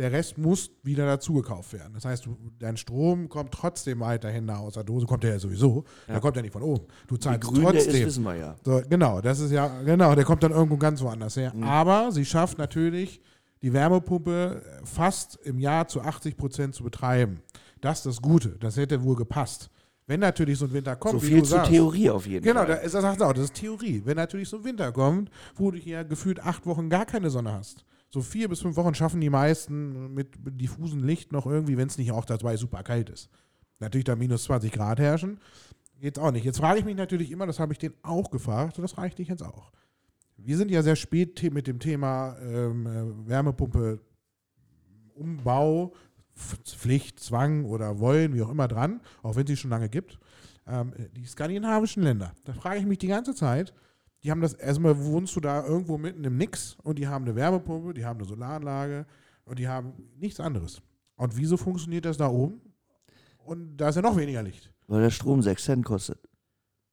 der Rest muss wieder dazu gekauft werden. Das heißt, du, dein Strom kommt trotzdem weiterhin da aus der Dose, kommt der ja sowieso. Ja. Der kommt ja nicht von oben. Du Wie zahlst grün der ist, trotzdem. wissen wir ja. So, genau, das ist ja, genau, der kommt dann irgendwo ganz woanders her. Mhm. Aber sie schafft natürlich, die Wärmepumpe fast im Jahr zu 80 Prozent zu betreiben. Das ist das Gute. Das hätte wohl gepasst. Wenn natürlich so ein Winter kommt, So wie viel du zur sagst. Theorie auf jeden Genau, da Fall. ist, das sagt auch, das ist Theorie. Wenn natürlich so ein Winter kommt, wo du hier gefühlt acht Wochen gar keine Sonne hast. So vier bis fünf Wochen schaffen die meisten mit diffusem Licht noch irgendwie, wenn es nicht auch dabei super kalt ist. Natürlich da minus 20 Grad herrschen, geht's auch nicht. Jetzt frage ich mich natürlich immer, das habe ich den auch gefragt und das frage ich dich jetzt auch. Wir sind ja sehr spät mit dem Thema ähm, äh, Wärmepumpe Umbau, Pflicht, Zwang oder Wollen, wie auch immer dran, auch wenn es sie schon lange gibt. Ähm, die skandinavischen Länder, da frage ich mich die ganze Zeit, die haben das, erstmal wohnst du da irgendwo mitten im Nix und die haben eine Wärmepumpe, die haben eine Solaranlage und die haben nichts anderes. Und wieso funktioniert das da oben? Und da ist ja noch weniger Licht. Weil der Strom 6 Cent kostet.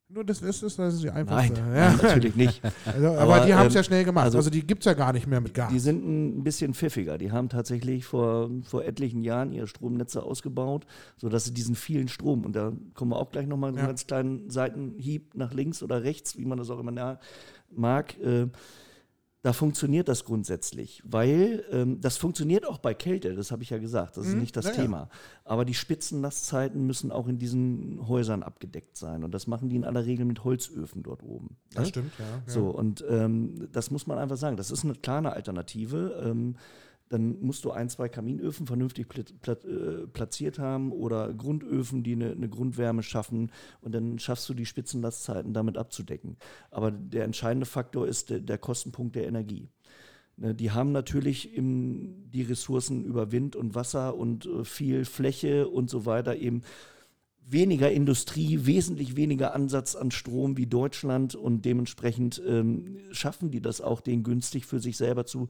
Nur das ist, das ist die einfachste. nein, Ja. natürlich nicht. Also, aber, Aber, die haben es ähm, ja schnell gemacht. Also, also die gibt es ja gar nicht mehr mit Gas. Die sind ein bisschen pfiffiger. Die haben tatsächlich vor, vor etlichen Jahren ihre Stromnetze ausgebaut, sodass sie diesen vielen Strom, und da kommen wir auch gleich nochmal so Ja. einen ganz kleinen Seitenhieb nach links oder rechts, wie man das auch immer mag, äh, da funktioniert das grundsätzlich, weil ähm, das funktioniert auch bei Kälte, das habe ich ja gesagt, das ist Mhm, nicht das ja. Thema. Aber die Spitzenlastzeiten müssen auch in diesen Häusern abgedeckt sein und das machen die in aller Regel mit Holzöfen dort oben. das ne? stimmt, ja. ja. So, und ähm, das muss man einfach sagen. Das ist eine kleine Alternative. Ähm, dann musst du ein, zwei Kaminöfen vernünftig äh, platziert haben oder Grundöfen, die eine, eine Grundwärme schaffen und dann schaffst du die Spitzenlastzeiten damit abzudecken. Aber der entscheidende Faktor ist der, der Kostenpunkt der Energie. Ne, Die haben natürlich im, die Ressourcen über Wind und Wasser und äh, viel Fläche und so weiter eben weniger Industrie, wesentlich weniger Ansatz an Strom wie Deutschland und dementsprechend ähm, schaffen die das auch, den günstig für sich selber zu,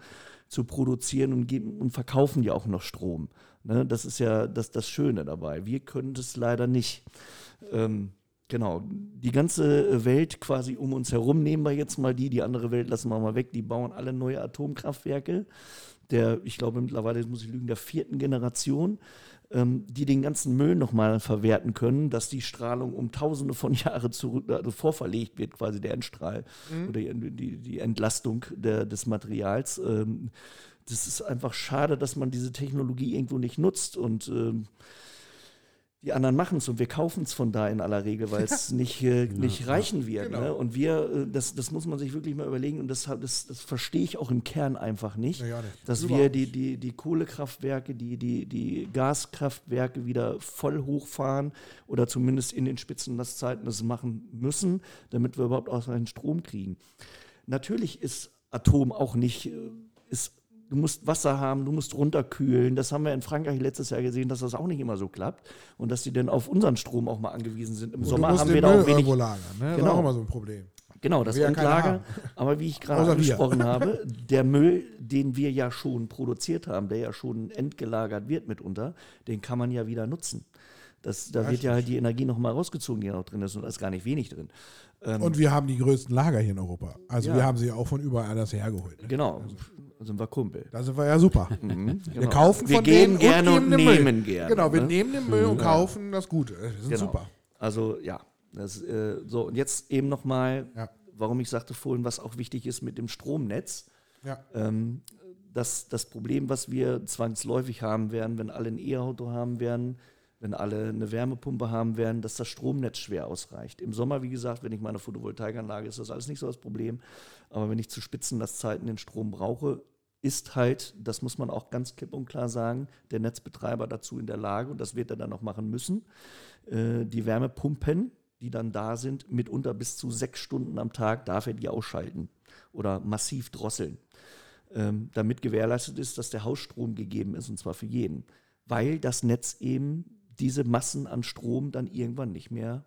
zu produzieren und, geben, und verkaufen ja auch noch Strom. Ne? Das ist ja das, das Schöne dabei. Wir können das leider nicht. Ähm, genau, die ganze Welt quasi um uns herum, nehmen wir jetzt mal die, die andere Welt lassen wir mal weg, die bauen alle neue Atomkraftwerke. Der, ich glaube mittlerweile, muss ich lügen, der vierten Generation die den ganzen Müll nochmal verwerten können, dass die Strahlung um tausende von Jahre zurück, also vorverlegt wird, quasi der Endstrahl oder die, die, die Entlastung der, des Materials. Ähm, das ist einfach schade, dass man diese Technologie irgendwo nicht nutzt und ähm, die anderen machen es und wir kaufen es von da in aller Regel, weil es nicht, äh, nicht reichen wird. Genau. Ne? Und wir, äh, das, das muss man sich wirklich mal überlegen und das, das, das verstehe ich auch im Kern einfach nicht Nee, ja nicht. dass Überhaupt wir die, die, die Kohlekraftwerke, die, die, die Gaskraftwerke wieder voll hochfahren oder zumindest in den Spitzenlastzeiten das machen müssen, damit wir überhaupt ausreichend Strom kriegen. Natürlich ist Atom auch nicht, äh, ist, du musst Wasser haben, du musst runterkühlen. Das haben wir in Frankreich letztes Jahr gesehen, dass das auch nicht immer so klappt und dass die dann auf unseren Strom auch mal angewiesen sind. Im Und Sommer haben wir da auch wenig lagern. Ne? Das ist Genau. auch immer so ein Problem. Genau, das ja Endlager. haben. Aber wie ich gerade angesprochen habe, der Müll, den wir ja schon produziert haben, der ja schon entgelagert wird mitunter, den kann man ja wieder nutzen. Das, da Ja, wird ja halt die Energie nochmal rausgezogen, die da noch drin ist, und da ist gar nicht wenig drin. Ähm, Und wir haben die größten Lager hier in Europa. Also Ja. wir haben sie auch von überall anders hergeholt. Ne? genau, da sind wir Kumpel. Da sind wir ja super. Mhm, Wir genau. kaufen wir von geben denen gerne und, den Müll. nehmen gerne. Genau, wir ne? nehmen den Müll und kaufen das Gute. Wir sind Genau. super. Also ja, das, äh, so und jetzt eben nochmal, Ja. warum ich sagte vorhin, was auch wichtig ist mit dem Stromnetz. Ja. Ähm, das, das Problem, was wir zwangsläufig haben werden, wenn alle ein E-Auto haben werden, wenn alle eine Wärmepumpe haben werden, dass das Stromnetz schwer ausreicht. Im Sommer, wie gesagt, wenn ich meine Photovoltaikanlage, ist das alles nicht so das Problem. Aber wenn ich zu Spitzenlastzeiten den Strom brauche, ist halt, das muss man auch ganz klipp und klar sagen, der Netzbetreiber dazu in der Lage, und das wird er dann auch machen müssen, äh, die Wärmepumpen, die dann da sind, mitunter bis zu sechs Stunden am Tag, darf er die ausschalten oder massiv drosseln, ähm, damit gewährleistet ist, dass der Hausstrom gegeben ist, und zwar für jeden. Weil das Netz eben diese Massen an Strom dann irgendwann nicht mehr.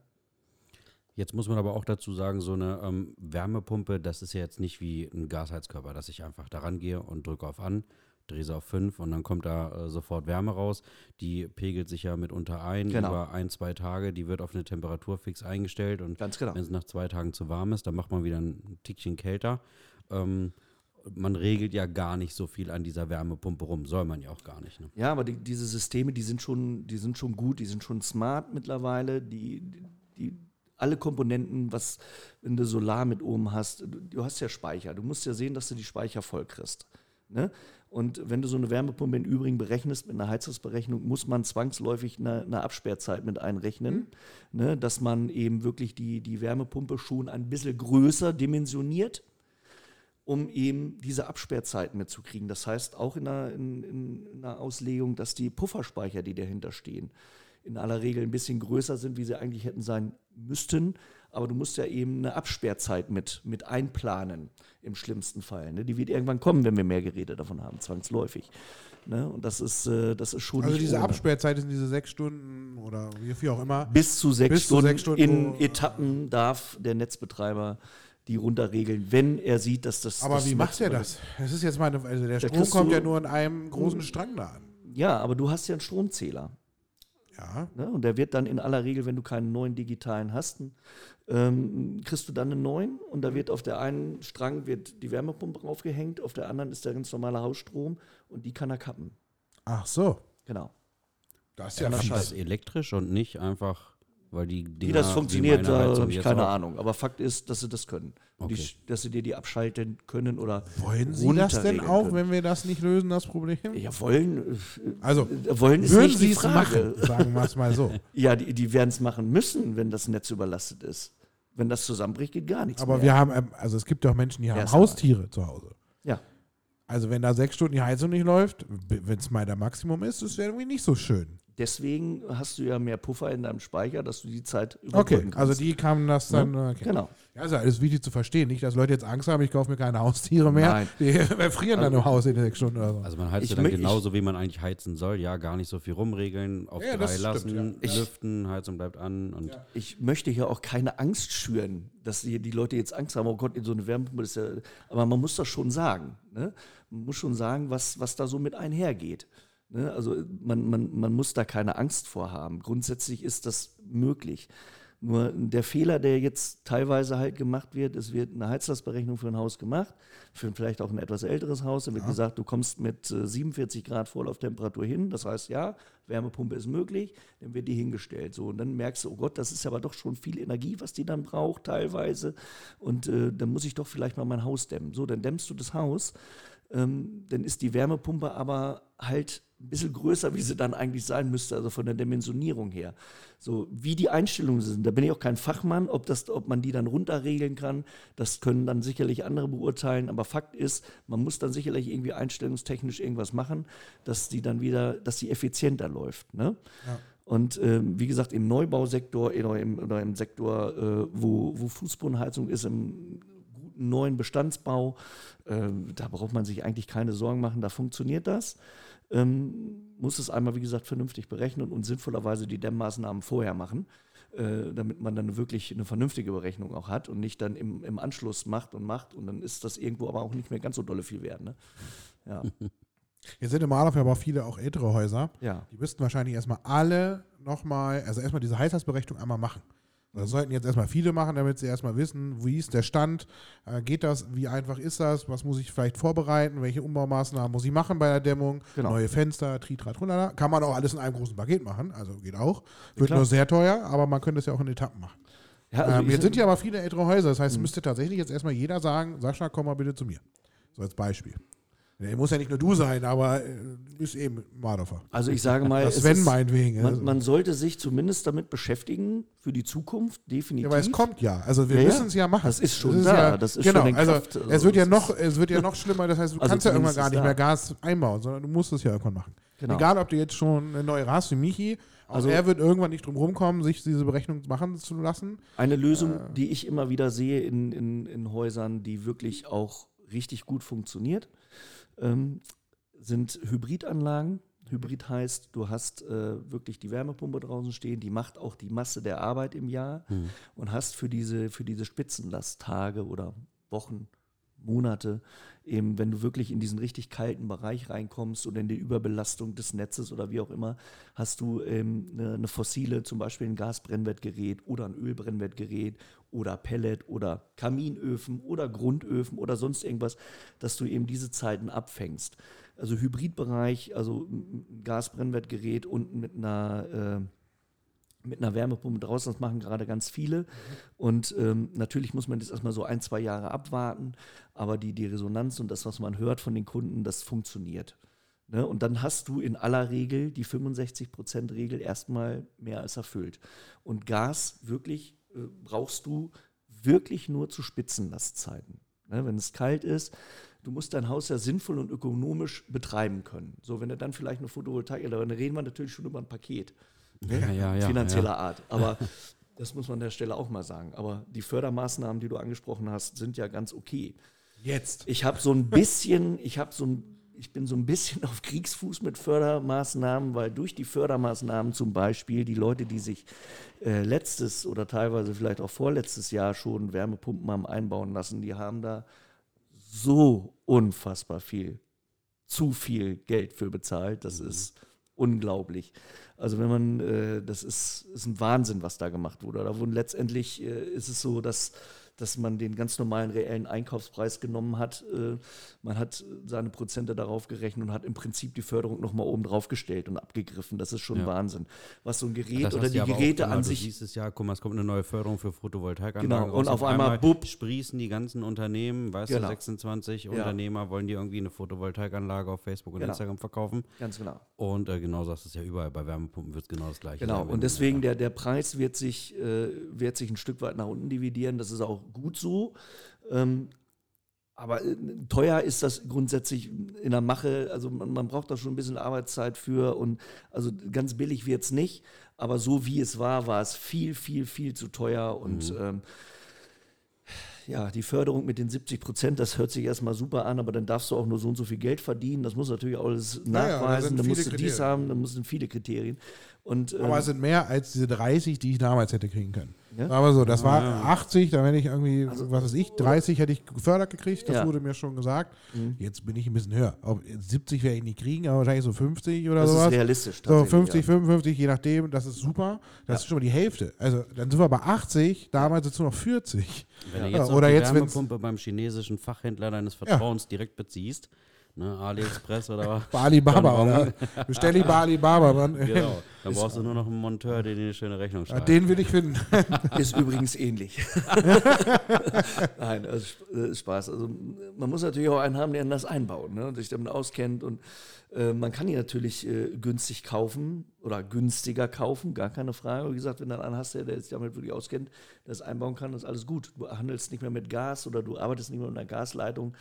Jetzt muss man aber auch dazu sagen, so eine ähm, Wärmepumpe, das ist ja jetzt nicht wie ein Gasheizkörper, dass ich einfach daran gehe und drücke auf an, drehe sie auf 5 und dann kommt da äh, sofort Wärme raus. Die pegelt sich ja mitunter ein Genau. über ein, zwei Tage. Die wird auf eine Temperatur fix eingestellt und genau. wenn es nach zwei Tagen zu warm ist, dann macht man wieder ein Tickchen kälter. Ähm, man regelt ja gar nicht so viel an dieser Wärmepumpe rum, soll man ja auch gar nicht. Ne? Ja, aber die, diese Systeme, die sind schon, die sind schon gut, die sind schon smart mittlerweile, die, die alle Komponenten, was, wenn du Solar mit oben hast, du, du hast ja Speicher. Du musst ja sehen, dass du die Speicher voll kriegst. Ne? Und wenn du so eine Wärmepumpe im Übrigen berechnest, mit einer Heizungsberechnung, muss man zwangsläufig eine, eine Absperrzeit mit einrechnen, mhm. ne? dass man eben wirklich die, die Wärmepumpe schon ein bisschen größer dimensioniert, um eben diese Absperrzeiten mitzukriegen. Das heißt auch in einer, in, in einer Auslegung, dass die Pufferspeicher, die dahinter stehen, in aller Regel ein bisschen größer sind, wie sie eigentlich hätten sein müssten. Aber du musst ja eben eine Absperrzeit mit, mit einplanen, im schlimmsten Fall. Ne? Die wird irgendwann kommen, wenn wir mehr Geräte davon haben, zwangsläufig. Ne? Und das ist, äh, das ist schon. Also diese ohne. Absperrzeit sind diese sechs Stunden oder wie viel auch immer. Bis zu sechs, Bis Stunden, zu sechs Stunden in Etappen darf der Netzbetreiber die runterregeln, wenn er sieht, dass das. Aber das wie macht er das? Das ist jetzt meine. Also der Strom kommt ja nur in einem großen Strang da an. Ja, aber du hast ja einen Stromzähler. Ja. Ne? Und der wird dann in aller Regel, wenn du keinen neuen digitalen hast, ähm, kriegst du dann einen neuen und da mhm. wird auf der einen Strang wird die Wärmepumpe draufgehängt, auf der anderen ist der ganz normale Hausstrom und die kann er kappen. Ach so. Genau. Das ist ja, ja das elektrisch und nicht einfach weil die Dinger, Wie das funktioniert, da habe ich keine auch. Ahnung. Aber Fakt ist, dass sie das können. Okay. Die, dass sie dir die abschalten können oder. Wollen Sie das denn auch, können. wenn wir das nicht lösen, das Problem? Ja, wollen. Äh, also, wollen ist würden Sie es machen, sagen wir es mal so. ja, die, die werden es machen müssen, wenn das Netz überlastet ist. Wenn das zusammenbricht, geht gar nichts Aber mehr. wir haben, ähm, also es gibt ja auch Menschen, die haben ja, Haustiere zu Hause. Ja. Also wenn da sechs Stunden die Heizung nicht läuft, wenn es mal der Maximum ist, ist es irgendwie nicht so schön. Deswegen hast du ja mehr Puffer in deinem Speicher, dass du die Zeit überbrücken Okay, also die kamen das dann. Ja, okay. Genau. Ja, ist ja alles wichtig zu verstehen. Nicht, dass Leute jetzt Angst haben, ich kaufe mir keine Haustiere mehr. Nein. Die frieren dann im Haus in sechs Stunden oder so. Also man heizt ja dann genauso, wie man eigentlich heizen soll. Ja, gar nicht so viel rumregeln, auf ja, drei lassen, stimmt, ja. lüften, Heizung bleibt an. Und ja. Ich möchte hier auch keine Angst schüren, dass die, die Leute jetzt Angst haben, oh Gott, in so eine Wärmepumpe ist ja. Aber man muss das schon sagen. Ne? Man muss schon sagen, was, was da so mit einhergeht. Ne? Also man, man, man muss da keine Angst vor haben. Grundsätzlich ist das möglich. Nur der Fehler, der jetzt teilweise halt gemacht wird, es wird eine Heizlastberechnung für ein Haus gemacht, für vielleicht auch ein etwas älteres Haus. Da wird ja. gesagt, du kommst mit 47 äh, Grad Vorlauftemperatur hin. Das heißt, ja, Wärmepumpe ist möglich. Dann wird die hingestellt. So, und dann merkst du, oh Gott, das ist aber doch schon viel Energie, was die dann braucht teilweise. Und äh, dann muss ich doch vielleicht mal mein Haus dämmen. So, dann dämmst du das Haus. Ähm, dann ist die Wärmepumpe aber halt ein bisschen größer, wie sie dann eigentlich sein müsste, also von der Dimensionierung her. So wie die Einstellungen sind, da bin ich auch kein Fachmann, ob, das, ob man die dann runterregeln kann, das können dann sicherlich andere beurteilen, aber Fakt ist, man muss dann sicherlich irgendwie einstellungstechnisch irgendwas machen, dass die dann wieder, dass die effizienter läuft. Ne? Ja. Und ähm, wie gesagt, im Neubausektor oder im, oder im Sektor, äh, wo, wo Fußbodenheizung ist, im guten neuen Bestandsbau, äh, da braucht man sich eigentlich keine Sorgen machen, da funktioniert das ähm, muss es einmal, wie gesagt, vernünftig berechnen und sinnvollerweise die Dämmmaßnahmen vorher machen, äh, damit man dann wirklich eine vernünftige Berechnung auch hat und nicht dann im, im Anschluss macht und macht und dann ist das irgendwo aber auch nicht mehr ganz so dolle viel wert. Ne? Ja. Jetzt sind im Adorf aber viele auch ältere Häuser. Ja. Die müssten wahrscheinlich erstmal alle nochmal, also erstmal diese Heizungsberechnung einmal machen. Das sollten jetzt erstmal viele machen, damit sie erstmal wissen, wie ist der Stand, äh, geht das, wie einfach ist das, was muss ich vielleicht vorbereiten, welche Umbaumaßnahmen muss ich machen bei der Dämmung, genau. neue Fenster, Tritrat, Tralala. Kann man auch alles in einem großen Paket machen, also geht auch. Wird ja, nur sehr teuer, aber man könnte es ja auch in Etappen machen. Ja, also ähm, jetzt sind ja aber viele ältere Häuser, das heißt, es mhm. müsste tatsächlich jetzt erstmal jeder sagen, Sascha, komm mal bitte zu mir. So als Beispiel. Nee, muss ja nicht nur du sein, aber äh, du bist eben Mardorfer. Also ich sage mal, Sven ist, meinetwegen. Man, man, sollte sich zumindest damit beschäftigen für die Zukunft, definitiv. Ja, aber es kommt ja. Also wir ja, müssen es ja machen. Das ist schon das da. ja, das ist genau, schon also Kraft, es wird ja noch, es wird ja noch schlimmer. Das heißt, du also kannst ja irgendwann gar nicht mehr Gas einbauen, sondern du musst es ja irgendwann machen. Genau. Egal, ob du jetzt schon eine neue hast wie Michi, also er wird irgendwann nicht drum rumkommen, sich diese Berechnung machen zu lassen. Eine Lösung, äh, die ich immer wieder sehe in, in, in Häusern, die wirklich auch richtig gut funktioniert. Ähm, sind Hybridanlagen. Hybrid heißt, du hast äh, wirklich die Wärmepumpe draußen stehen, die macht auch die Masse der Arbeit im Jahr mhm. und hast für diese, für diese Spitzenlasttage oder Wochen, Monate, eben wenn du wirklich in diesen richtig kalten Bereich reinkommst oder in die Überbelastung des Netzes oder wie auch immer, hast du ähm, eine, eine fossile, zum Beispiel ein Gasbrennwertgerät oder ein Ölbrennwertgerät oder Pellet oder Kaminöfen oder Grundöfen oder sonst irgendwas, dass du eben diese Zeiten abfängst. Also Hybridbereich, also ein Gasbrennwertgerät und mit einer äh, mit einer Wärmepumpe draußen, das machen gerade ganz viele. Und ähm, natürlich muss man das erstmal so ein, zwei Jahre abwarten, aber die, die Resonanz und das, was man hört von den Kunden, das funktioniert. Ne? Und dann hast du in aller Regel die 65%-Regel erstmal mehr als erfüllt. Und Gas wirklich äh, brauchst du wirklich nur zu Spitzenlastzeiten. Ne? Wenn es kalt ist, du musst dein Haus ja sinnvoll und ökonomisch betreiben können. So, wenn du dann vielleicht eine Photovoltaik, dann reden wir natürlich schon über ein Paket ja, ja, ja, finanzieller Art. Aber das muss man an der Stelle auch mal sagen. Aber die Fördermaßnahmen, die du angesprochen hast, sind ja ganz okay. Jetzt. Ich habe so ein bisschen, ich habe so ein, ich bin so ein bisschen auf Kriegsfuß mit Fördermaßnahmen, weil durch die Fördermaßnahmen zum Beispiel die Leute, die sich äh, letztes oder teilweise vielleicht auch vorletztes Jahr schon Wärmepumpen haben einbauen lassen, die haben da so unfassbar viel, zu viel Geld für bezahlt. Das mhm. ist unglaublich. Also wenn man, äh, das ist, ist ein Wahnsinn, was da gemacht wurde. Da wurden letztendlich äh, ist es so, dass dass man den ganz normalen reellen Einkaufspreis genommen hat. Äh, man hat seine Prozente darauf gerechnet und hat im Prinzip die Förderung nochmal oben drauf gestellt und abgegriffen. Das ist schon ja. Wahnsinn. Was so ein Gerät das oder die Geräte auch, an sich. Dieses Jahr, guck mal, es kommt eine neue Förderung für Photovoltaikanlagen. Genau, und auf, auf einmal, einmal sprießen die ganzen Unternehmen, weißt genau. du, 26 ja. Unternehmer wollen die irgendwie eine Photovoltaikanlage auf Facebook und genau. Instagram verkaufen. Ganz genau. Und äh, genau sagst du es ja überall. Bei Wärmepumpen wird es genau das gleiche. Genau, und deswegen der, der Preis wird sich, äh, wird sich ein Stück weit nach unten dividieren. Das ist auch gut so. Ähm, aber äh, teuer ist das grundsätzlich in der Mache. Also man, man, braucht da schon ein bisschen Arbeitszeit für und also ganz billig wird es nicht. Aber so wie es war, war es viel, viel, viel zu teuer und mhm. ähm, ja, die Förderung mit den 70 Prozent, das hört sich erstmal super an, aber dann darfst du auch nur so und so viel Geld verdienen. Das muss natürlich alles nachweisen, ja, da musst du dies haben, da müssen viele Kriterien. Und, aber ähm, es sind mehr als diese 30, die ich damals hätte kriegen können. Ja? Aber so, das war ah. 80, da wenn ich irgendwie, also, was weiß ich, 30 hätte ich gefördert gekriegt, das ja. wurde mir schon gesagt. Mhm. Jetzt bin ich ein bisschen höher. Ob 70 werde ich nicht kriegen, aber wahrscheinlich so 50 oder das sowas. Das ist realistisch. So 50, ja. 55, je nachdem, das ist super. Das ja. ist schon mal die Hälfte. Also dann sind wir bei 80, damals sind es nur noch 40. Wenn du jetzt oder die jetzt, Wärmepumpe beim chinesischen Fachhändler deines Vertrauens direkt beziehst, Ne, AliExpress oder was? Bali Baba, oder? Bestell die Bali Baba, Mann. Genau. Dann brauchst du nur noch einen Monteur, der dir eine schöne Rechnung schreibt. Den will ich finden. Ist übrigens ähnlich. Nein, also äh, Spaß. Also man muss natürlich auch einen haben, der das einbaut ne, und sich damit auskennt und äh, man kann die natürlich äh, günstig kaufen oder günstiger kaufen, gar keine Frage. Wie gesagt, wenn du einen hast, der, der sich damit wirklich auskennt, es einbauen kann, ist alles gut. Du handelst nicht mehr mit Gas oder du arbeitest nicht mehr mit einer Gasleitung.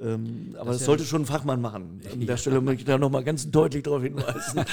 Ähm, aber das, das sollte ja schon ein Fachmann machen. An der Stelle möchte ich da nochmal ganz deutlich darauf hinweisen.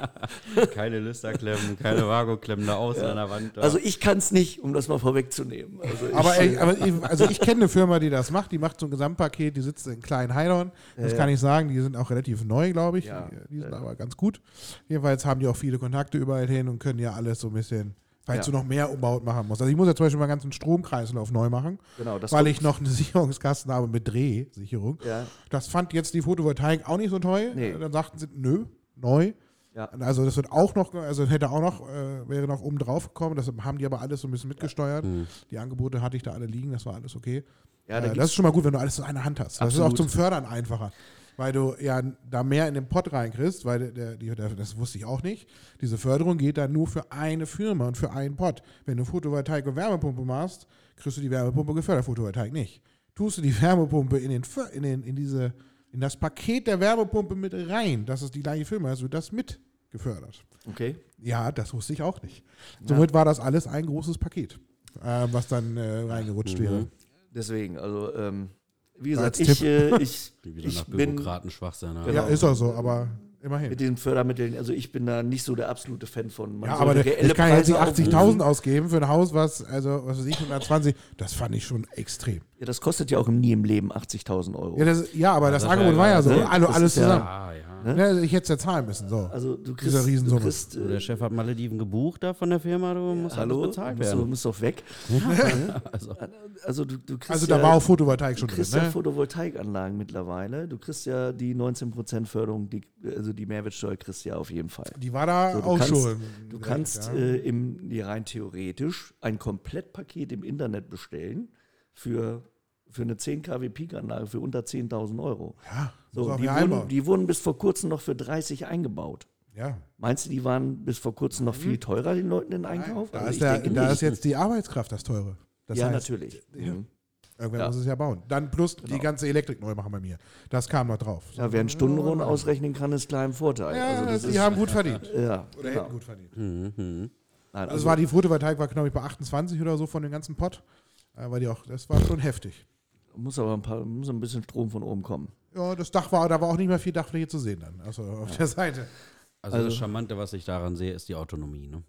keine Lüsterklemmen, keine Vago-Klemmen da außen ja. an der Wand. Also ich kann es nicht, um das mal vorwegzunehmen. Also aber, ich, aber ich, also ich kenne eine Firma, die das macht, die macht so ein Gesamtpaket, die sitzt in kleinen Heidorn. Das ja, kann ich sagen, die sind auch relativ neu glaube ich. Ja. Die, sind aber ganz gut. Jedenfalls haben die auch viele Kontakte überall hin und können ja alles so ein bisschen falls ja. du noch mehr umbaut machen musst. Also ich muss ja zum Beispiel meinen ganzen Stromkreislauf neu machen, genau, weil ich noch eine Sicherungskasten habe mit Drehsicherung. Ja. Das fand jetzt die Photovoltaik auch nicht so toll. Nee. Dann sagten sie, nö, neu. Ja. Also das wird auch noch, also hätte auch noch, äh, wäre noch oben drauf gekommen. Das haben die aber alles so ein bisschen mitgesteuert. Mhm. Die Angebote hatte ich da alle liegen, das war alles okay. Ja, da äh, das ist schon mal gut, wenn du alles in einer Hand hast. Absolut. Das ist auch zum Fördern einfacher weil du ja da mehr in den Pott reinkriegst, weil der, der, das wusste ich auch nicht. Diese Förderung geht dann nur für eine Firma und für einen Pott. Wenn du Photovoltaik und Wärmepumpe machst, kriegst du die Wärmepumpe gefördert, Photovoltaik nicht. Tust du die Wärmepumpe in, den, in, den, in, diese, in das Paket der Wärmepumpe mit rein, dass es die gleiche Firma ist, wird das mit gefördert. Okay. Ja, das wusste ich auch nicht. Somit ja. war das alles ein großes Paket, äh, was dann äh, reingerutscht mhm. wäre. Deswegen, also ähm, wie gesagt, ich, äh, ich, ich bin. Bürokratenschwachsinn. Genau. Ja, ist auch so, aber immerhin. Mit diesen Fördermitteln, also ich bin da nicht so der absolute Fan von. Man ja, aber der, ich kann jetzt nicht 80.000 ausgeben für ein Haus, was, also, was weiß ich, 120, das fand ich schon extrem. Ja, das kostet ja auch nie im Leben 80.000 Euro. Ja, das, ja aber ja, das, das Angebot war ja so, also alles zusammen. Ja, ja. Ne? Ja, ich hätte es ja zahlen müssen. So. Also du kriegst, du Riesensumme. kriegst Der äh, Chef hat Malediven gebucht da von der Firma, du musst hallo, alles bezahlt musst, du, werden. musst doch weg. Also, Also du, du kriegst Also ja, da war auch Photovoltaik du schon drin. kriegst ja Ne? Photovoltaikanlagen mittlerweile. Du kriegst ja die 19% Förderung, die, also die Mehrwertsteuer kriegst du ja auf jeden Fall. Die war da So, du auch kannst- schon. Du kannst ja. äh, im, die rein theoretisch ein Komplettpaket im Internet bestellen für, für eine 10 kW Peak-Anlage für unter 10.000 Euro. ja, So, die, wurden, die wurden bis vor kurzem noch für 30 eingebaut. ja. Meinst du, die waren bis vor kurzem noch viel teurer, den Leuten den Einkauf? Da, Also ist, der, da ist jetzt die Arbeitskraft das Teure. Das ja, heißt, natürlich. ja. Mhm. Irgendwer Ja. muss es ja bauen. Dann plus die Genau. ganze Elektrik neu machen bei mir. Das kam noch drauf. Ja, wer einen Stundenlohn ausrechnen kann, ist klar im Vorteil. Ja, also das die ist, haben gut verdient. ja, Oder genau. hätten gut verdient. mhm, mhm. Nein, Also war die Photovoltaik war glaube ich bei 28 oder so von dem ganzen Pott. Äh, weil die auch, das war schon heftig. Muss aber ein, paar, muss ein bisschen Strom von oben kommen. Ja, das Dach war, da war auch nicht mehr viel Dachfläche zu sehen dann. Also auf der Seite. also, Also- das Charmante, was ich daran sehe, ist die Autonomie. Ne?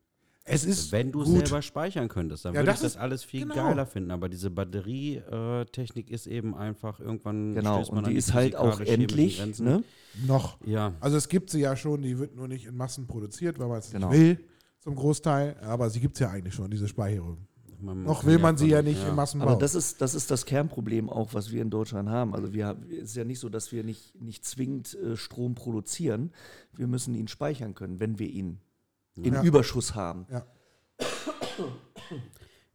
Es ist Wenn du es gut. selber speichern könntest, dann Ja, würde das ich das alles viel genau. geiler finden. Aber diese Batterietechnik ist eben einfach irgendwann. Genau, stößt man und an die ist halt auch endlich. Ne? noch. Ja, Also es gibt sie ja schon, die wird nur nicht in Massen produziert, weil man es Genau. nicht will, zum Großteil. Aber sie gibt es ja eigentlich schon, diese Speicherung. Man Noch will man sie ja nicht in Massen Aber bauen. das ist, das ist das Kernproblem auch, was wir in Deutschland haben. Also wir es ist ja nicht so, dass wir nicht, nicht zwingend äh, Strom produzieren. Wir müssen ihn speichern können, wenn wir ihn in Ja. Überschuss haben. ja.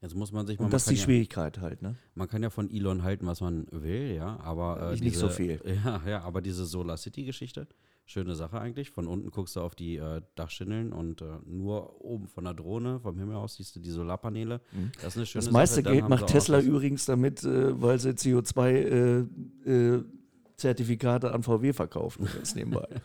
Jetzt muss man sich mal. Und das ist die kann Schwierigkeit halt. Ne? Ja, man kann ja von Elon halten, was man will, ja, aber. Äh, Ich nicht diese, so viel. Ja, ja, aber diese Solar City-Geschichte, schöne Sache eigentlich. Von unten guckst du auf die äh, Dachschindeln und äh, nur oben von der Drohne, vom Himmel aus, siehst du die Solarpaneele. Das ist eine schöne Mhm. Das meiste Sache. Geld macht Tesla übrigens damit, äh, weil sie CO2-Zertifikate äh, an VW verkaufen. Ganz nebenbei.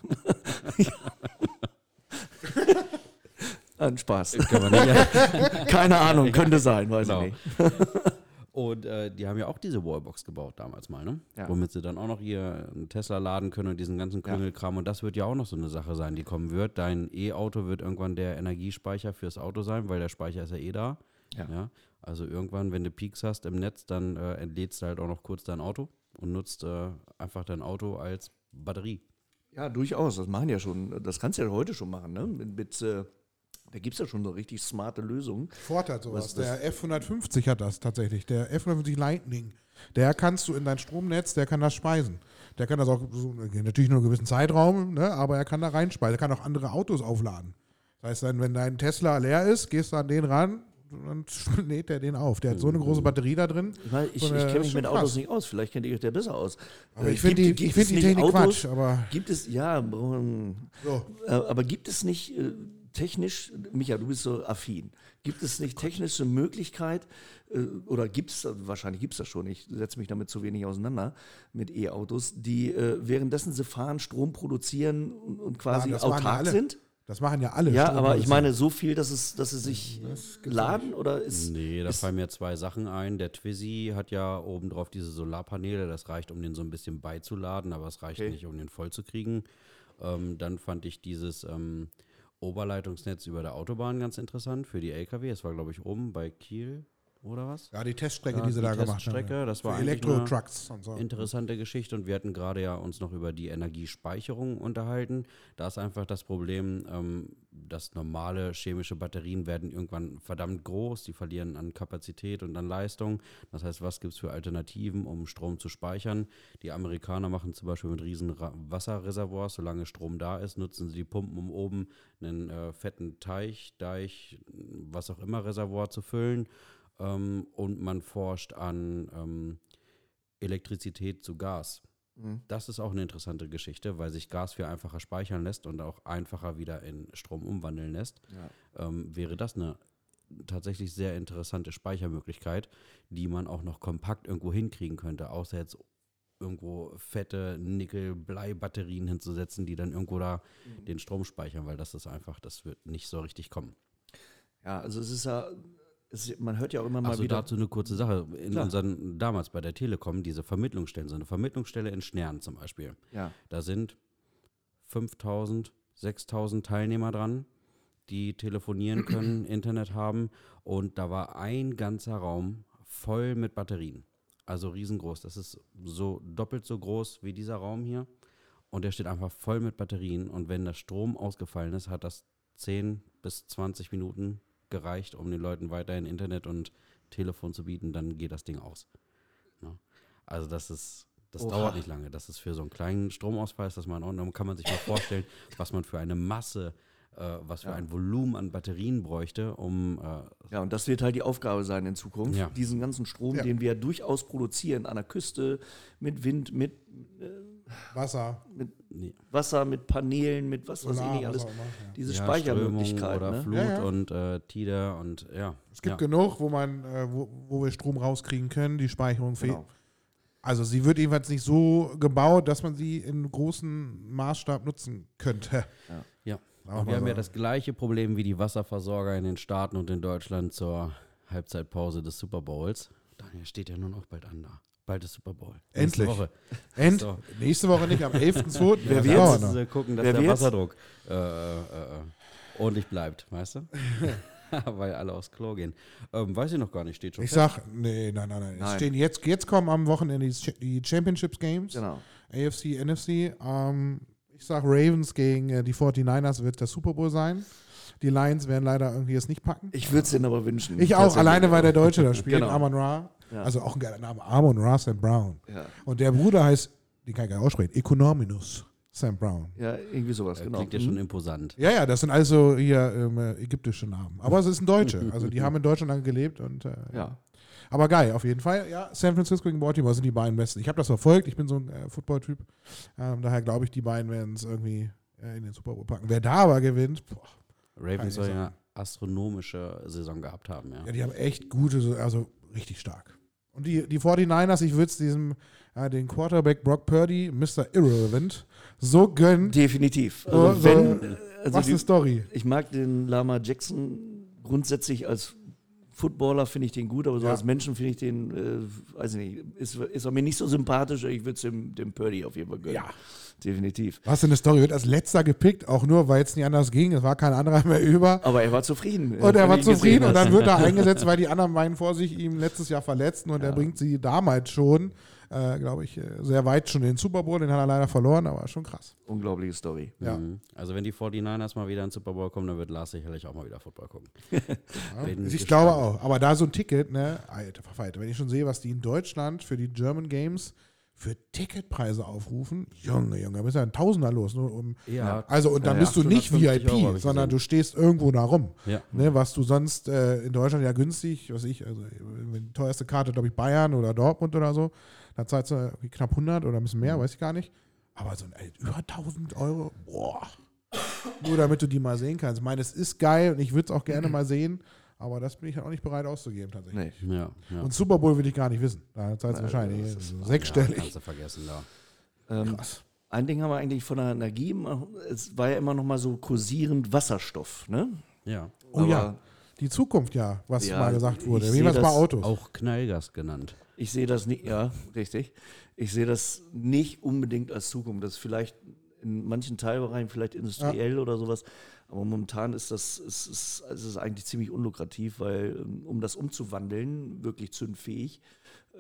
Ein Spaß. Keine Ahnung, könnte sein, weiß Genau. ich nicht. Und äh, die haben ja auch diese Wallbox gebaut damals mal, ne? Ja. Womit sie dann auch noch hier einen Tesla laden können und diesen ganzen Ja. Klüngelkram. Und das wird ja auch noch so eine Sache sein, die kommen wird. Dein E-Auto wird irgendwann der Energiespeicher fürs Auto sein, weil der Speicher ist ja eh da. Ja. Also irgendwann, wenn du Peaks hast im Netz, dann äh, entlädst du halt auch noch kurz dein Auto und nutzt äh, einfach dein Auto als Batterie. Ja, durchaus. Das machen ja schon. Das kannst du ja heute schon machen. Ne? Mit, mit, äh, da gibt es ja schon so richtig smarte Lösungen. Ford hat sowas. Was- was- der F150 hat das tatsächlich. Der F150 Lightning. Der kannst du in dein Stromnetz, der kann das speisen. Der kann das auch natürlich nur einen gewissen Zeitraum, ne, aber er kann da reinspeisen. Er kann auch andere Autos aufladen. Das heißt dann, wenn dein Tesla leer ist, gehst du an den ran und lädt er den auf. Der hat so eine große Batterie da drin. Ich, ich, das kenne mich mit Autos krass. nicht aus. Vielleicht kennt ihr euch der besser aus. Aber Äh, ich finde die, ich find die Technik Autos- Quatsch. Aber Gibt es, ja, ähm, so. äh, aber gibt es nicht äh, technisch, Micha, du bist so affin, gibt es nicht technische Möglichkeit, äh, oder gibt es, wahrscheinlich gibt es das schon, ich setze mich damit zu wenig auseinander, mit E-Autos, die äh, währenddessen sie fahren, Strom produzieren und, quasi ja autark sind? Das machen ja alle. Ja, aber ich meine so viel, dass es, dass sie sich laden oder ist. Nee, da ist- fallen mir zwei Sachen ein. Der Twizy hat ja obendrauf diese Solarpaneele, das reicht, um den so ein bisschen beizuladen, aber es reicht Okay. nicht, um den voll zu kriegen. Ähm, dann fand ich dieses ähm, Oberleitungsnetz über der Autobahn ganz interessant für die LKW. Es war, glaube ich, oben bei Kiel oder was? Ja, die Teststrecke, Ja, die sie die da gemacht haben. Teststrecke, das war Elektro-Trucks und so. Interessante Geschichte und wir hatten gerade ja uns noch über die Energiespeicherung unterhalten. Da ist einfach das Problem, ähm, dass normale chemische Batterien werden irgendwann verdammt groß, die verlieren an Kapazität und an Leistung. Das heißt, was gibt es für Alternativen, um Strom zu speichern? Die Amerikaner machen zum Beispiel mit riesen Wasserreservoirs, solange Strom da ist, nutzen sie die Pumpen, um oben einen äh, fetten Teich, Deich, was auch immer Reservoir zu füllen. Ähm, und man forscht an ähm, Elektrizität zu Gas. Mhm. Das ist auch eine interessante Geschichte, weil sich Gas viel einfacher speichern lässt und auch einfacher wieder in Strom umwandeln lässt. Ja. Ähm, wäre das eine tatsächlich sehr interessante Speichermöglichkeit, die man auch noch kompakt irgendwo hinkriegen könnte, außer jetzt irgendwo fette Nickel-Blei-Batterien hinzusetzen, die dann irgendwo da Mhm. den Strom speichern, weil das ist einfach, das wird nicht so richtig kommen. Ja, also es ist ja, es, man hört ja auch immer mal Also wieder. dazu eine kurze Sache. In Klar. unseren, damals bei der Telekom, diese Vermittlungsstellen, so eine Vermittlungsstelle in Schnern zum Beispiel. Ja, Da sind 5000, 6000 Teilnehmer dran, die telefonieren können, Internet haben. Und da war ein ganzer Raum voll mit Batterien. Also riesengroß. Das ist so doppelt so groß wie dieser Raum hier. und der steht einfach voll mit Batterien. Und wenn der Strom ausgefallen ist, hat das 10 bis 20 Minuten gereicht, um den Leuten weiterhin Internet und Telefon zu bieten, dann geht das Ding aus. Ne? Also das ist, das Oha. dauert nicht lange. Das ist für so einen kleinen Stromausfall, ist das mal in Ordnung. Kann man sich mal vorstellen, was man für eine Masse, äh, was für Ja. ein Volumen an Batterien bräuchte, um äh, Ja, und das wird halt die Aufgabe sein in Zukunft, Ja. diesen ganzen Strom, Ja. den wir durchaus produzieren, an der Küste, mit Wind, mit Wasser, nee, Wasser, mit Paneelen, mit was weiß ich nicht alles, auch immer. Ja. diese ja, Speichermöglichkeit. Strömung oder Ne? Flut Ja, ja. und äh, Tide und ja. Es gibt ja. genug, wo man, äh, wo, wo wir Strom rauskriegen können, die Speicherung fehlt. Genau. Also sie wird jedenfalls nicht so gebaut, dass man sie in großem Maßstab nutzen könnte. Ja. Aber Und wir haben ja das gleiche Problem wie die Wasserversorger in den Staaten und in Deutschland zur Halbzeitpause des Super Bowls. Daniel steht ja nur noch bald an da. Bald ist Super Bowl. Nächste Endlich. Woche. End, So. nächste Woche nicht, am 11.2. Wer wird's? dauert Jetzt noch. gucken, dass Wer der wird's? Wasserdruck äh, äh, äh, ordentlich bleibt, weißt du? Weil alle aufs Klo gehen. Ähm, weiß ich noch gar nicht, steht schon Ich fest. sag, nee, nein, nein, nein. Es Nein. stehen jetzt, jetzt kommen am Wochenende die Ch- die Championships Games, Genau. AFC, NFC. Ähm, ich sag, Ravens gegen äh, die 49ers wird der Super Bowl sein. Die Lions werden leider irgendwie es nicht packen. Ich würde es denen aber wünschen. Ich auch, alleine weil der Deutsche da spielt, Genau. Amon Ra. Ja. Also auch ein geiler Name, Amon Ra Sam Brown. Ja. Und der Bruder heißt, den kann ich gar nicht aussprechen, Econominus Sam Brown. ja, irgendwie sowas, Äh, genau. Klingt ja Mhm. schon imposant. Ja, ja, das sind also hier ähm, äh, ägyptische Namen. Aber es ist ein Deutsche. Also die haben in Deutschland lange gelebt und äh, Ja. Aber geil, auf jeden Fall. Ja, San Francisco gegen Baltimore sind die beiden besten. Ich habe das verfolgt. Ich bin so ein äh, Football-Typ. Ähm, daher glaube ich, die beiden werden es irgendwie äh, in den Super Bowl packen. Wer da aber gewinnt, boah, Ravens soll ja astronomische Saison gehabt haben, ja. ja, die haben echt gute, so- also richtig stark. Und die, die 49ers, ich würde es diesem, äh, den Quarterback Brock Purdy, Mr. Irrelevant, so gönnen. Definitiv. So- Also so- wenn, also Was die, eine Story. ich mag den Lama Jackson grundsätzlich als Footballer finde ich den gut, aber so Ja. als Menschen finde ich den, äh, weiß ich nicht, ist, ist er mir nicht so sympathisch. Ich würde es dem, dem Purdy auf jeden Fall gönnen. Ja. Definitiv. Was für eine Story. Wird als letzter gepickt, auch nur, weil es nicht anders ging. Es war kein anderer mehr über. Aber er war zufrieden. Und er war zufrieden und dann wird er eingesetzt, weil die anderen beiden vor sich ihm letztes Jahr verletzten und er Ja. bringt sie damals schon, äh, glaube ich, äh, sehr weit schon in den Super Bowl. Den hat er leider verloren, aber schon krass. Unglaubliche Story. Ja. Mhm. Also wenn die 49ers mal wieder ins Super Bowl kommen, dann wird Lars sicherlich auch mal wieder Football gucken. Bin ich gespannt. glaube auch. Aber da so ein Ticket, ne, alter wenn ich schon sehe, was die in Deutschland für die German Games für Ticketpreise aufrufen, Junge, Junge, da bist ja ein Tausender los. Nur um, Ja, also, und dann Ja, bist du nicht 850 Euro hab VIP, ich sondern du stehst irgendwo da rum. ja. Ne, was du sonst äh, in Deutschland ja günstig, was ich, also die teuerste Karte, glaube ich, Bayern oder Dortmund oder so, da zahlst du knapp 100 oder ein bisschen Mhm. mehr, weiß ich gar nicht. Aber so ein ey, über 1000 Euro, boah. Nur damit du die mal sehen kannst. Ich meine, es ist geil und ich würde es auch gerne mal sehen, aber das bin ich halt auch nicht bereit auszugeben tatsächlich. Nee. Ja, ja. Und Super Bowl will ich gar nicht wissen. Da zahlst du Nein, wahrscheinlich das ist- ja, sechsstellig. kannst du vergessen da. Ähm, Krass. ein Ding haben wir eigentlich von der Energie, es war ja immer noch mal so kursierend Wasserstoff, ne? Ja. Oh ja, Aber die Zukunft ja, was Ja, mal gesagt wurde. Wie was bei Autos. Auch Knallgas genannt. Ich sehe das nicht, ja, richtig. Ich sehe das nicht unbedingt als Zukunft. Das ist vielleicht in manchen Teilbereichen vielleicht industriell oder sowas. Aber momentan ist das ist, ist, ist es eigentlich ziemlich unlukrativ, weil ähm, um das umzuwandeln, wirklich zündfähig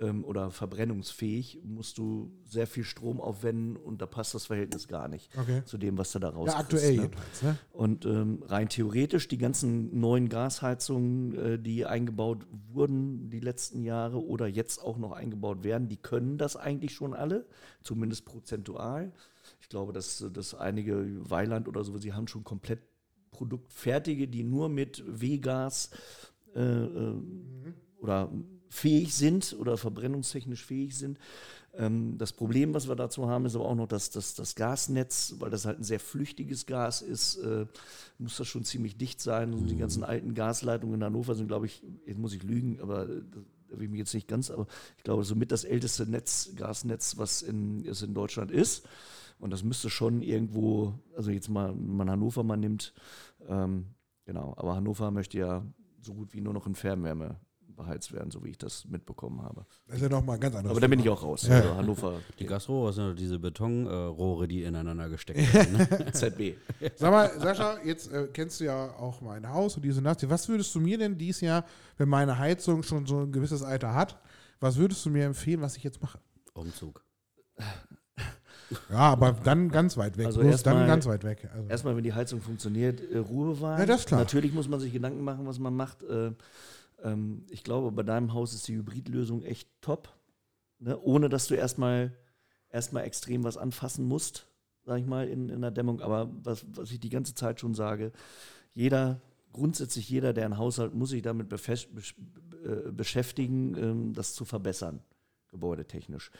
ähm, oder verbrennungsfähig, musst du sehr viel Strom aufwenden und da passt das Verhältnis gar nicht Okay. zu dem, was du da Ja, rauskriegst. aktuell ne? jedenfalls. Ne? Und ähm, rein theoretisch, die ganzen neuen Gasheizungen, äh, die eingebaut wurden die letzten Jahre oder jetzt auch noch eingebaut werden, die können das eigentlich schon alle, zumindest prozentual. Ich glaube, dass, dass einige Weiland oder so, sie haben schon komplett Produktfertige, die nur mit W-Gas äh, äh, oder fähig sind oder verbrennungstechnisch fähig sind. Ähm, das Problem, was wir dazu haben, ist aber auch noch, dass, dass das Gasnetz, weil das halt ein sehr flüchtiges Gas ist, äh, muss das schon ziemlich dicht sein. Und die ganzen alten Gasleitungen in Hannover sind, glaube ich, jetzt muss ich lügen, aber äh, da will ich mich jetzt nicht ganz, aber ich glaube, somit das älteste Netz, Gasnetz, was in, es in Deutschland ist. Und das müsste schon irgendwo, also jetzt mal, wenn man Hannover mal nimmt, ähm, genau, aber Hannover möchte ja so gut wie nur noch in Fernwärme beheizt werden, so wie ich das mitbekommen habe. Das ist ja nochmal ein ganz anderes Aber da bin ich auch raus. Ja. Also Hannover, Die Gasrohre sind diese Betonrohre, die ineinander gesteckt werden. Ne? ZB. Sag mal, Sascha, jetzt äh, kennst du ja auch mein Haus und diese Nacht. Was würdest du mir denn dieses Jahr, wenn meine Heizung schon so ein gewisses Alter hat, was würdest du mir empfehlen, was ich jetzt mache? Umzug. Ja, aber dann ganz weit weg. Also Bloß erstmal- dann ganz weit weg. Also. Erstmal, wenn die Heizung funktioniert, äh, Ruhe wahren. Ja, das ist klar. Natürlich muss man sich Gedanken machen, was man macht. Äh, ähm, ich glaube, bei deinem Haus ist die Hybridlösung echt top. Ne? Ohne dass du erstmal erstmal extrem was anfassen musst, sag ich mal, in, in der Dämmung. Aber was, was ich die ganze Zeit schon sage, jeder, grundsätzlich jeder, der ein Haus hat, muss sich damit äh, beschäftigen, ähm, das zu verbessern, gebäudetechnisch.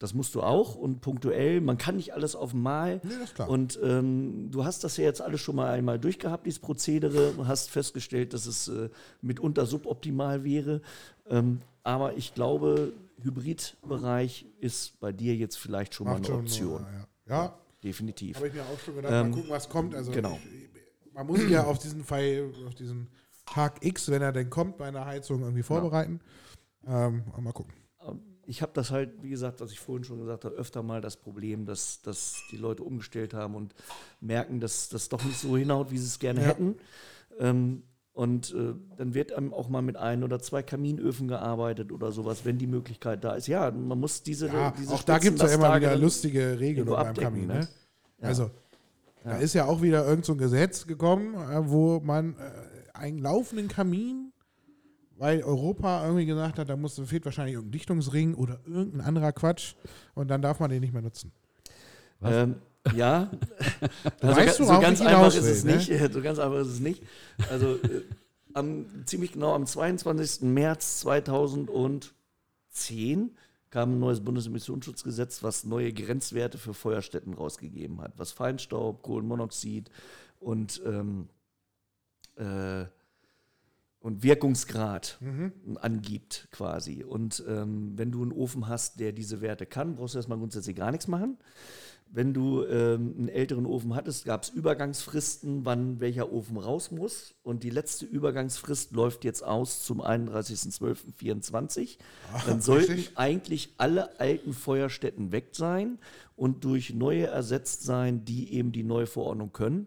Das musst du auch und punktuell, man kann nicht alles auf einmal. Nee, das ist klar. Und ähm, du hast das ja jetzt alles schon mal einmal durchgehabt, dieses Prozedere, und hast festgestellt, dass es äh, mitunter suboptimal wäre. Ähm, aber ich glaube, Hybridbereich ist bei dir jetzt vielleicht schon mal Macht eine schon, Option. Ja, ja Definitiv. habe ich mir auch schon gedacht. Ähm, mal gucken, was kommt. Also genau. ich, man muss ja auf diesen Fall, auf diesen Tag X, wenn er denn kommt, bei einer Heizung irgendwie vorbereiten. Ähm, aber mal gucken. Ich habe das halt, wie gesagt, was ich vorhin schon gesagt habe, öfter mal das Problem, dass, dass die Leute umgestellt haben und merken, dass das doch nicht so hinhaut, wie sie es gerne Ja. hätten. Ähm, und äh, dann wird einem auch mal mit ein oder zwei Kaminöfen gearbeitet oder sowas, wenn die Möglichkeit da ist. Ja, man muss diese, Ja, diese auch da gibt es ja immer wieder lustige Regelungen beim Kamin. ne? Ne? Ja. Also, da ist ja auch wieder irgend so ein Gesetz gekommen, äh, wo man äh, einen laufenden Kamin, weil Europa irgendwie gesagt hat, da muss, fehlt wahrscheinlich irgendein Dichtungsring oder irgendein anderer Quatsch und dann darf man den nicht mehr nutzen. Ähm, ja, Du also weißt, ga- so ganz einfach ist es ne? nicht. So ganz einfach ist es nicht. Also äh, am, ziemlich genau am 22. März 2010 kam ein neues Bundesemissionsschutzgesetz, was neue Grenzwerte für Feuerstätten rausgegeben hat, was Feinstaub, Kohlenmonoxid und, ähm, äh, und Wirkungsgrad Mhm. angibt quasi. Und ähm, wenn du einen Ofen hast, der diese Werte kann, brauchst du erstmal grundsätzlich gar nichts machen. Wenn du ähm, einen älteren Ofen hattest, gab es Übergangsfristen, wann welcher Ofen raus muss. Und die letzte Übergangsfrist läuft jetzt aus zum 31.12.24. Dann sollten richtig? eigentlich alle alten Feuerstätten weg sein und durch neue ersetzt sein, die eben die neue Verordnung können.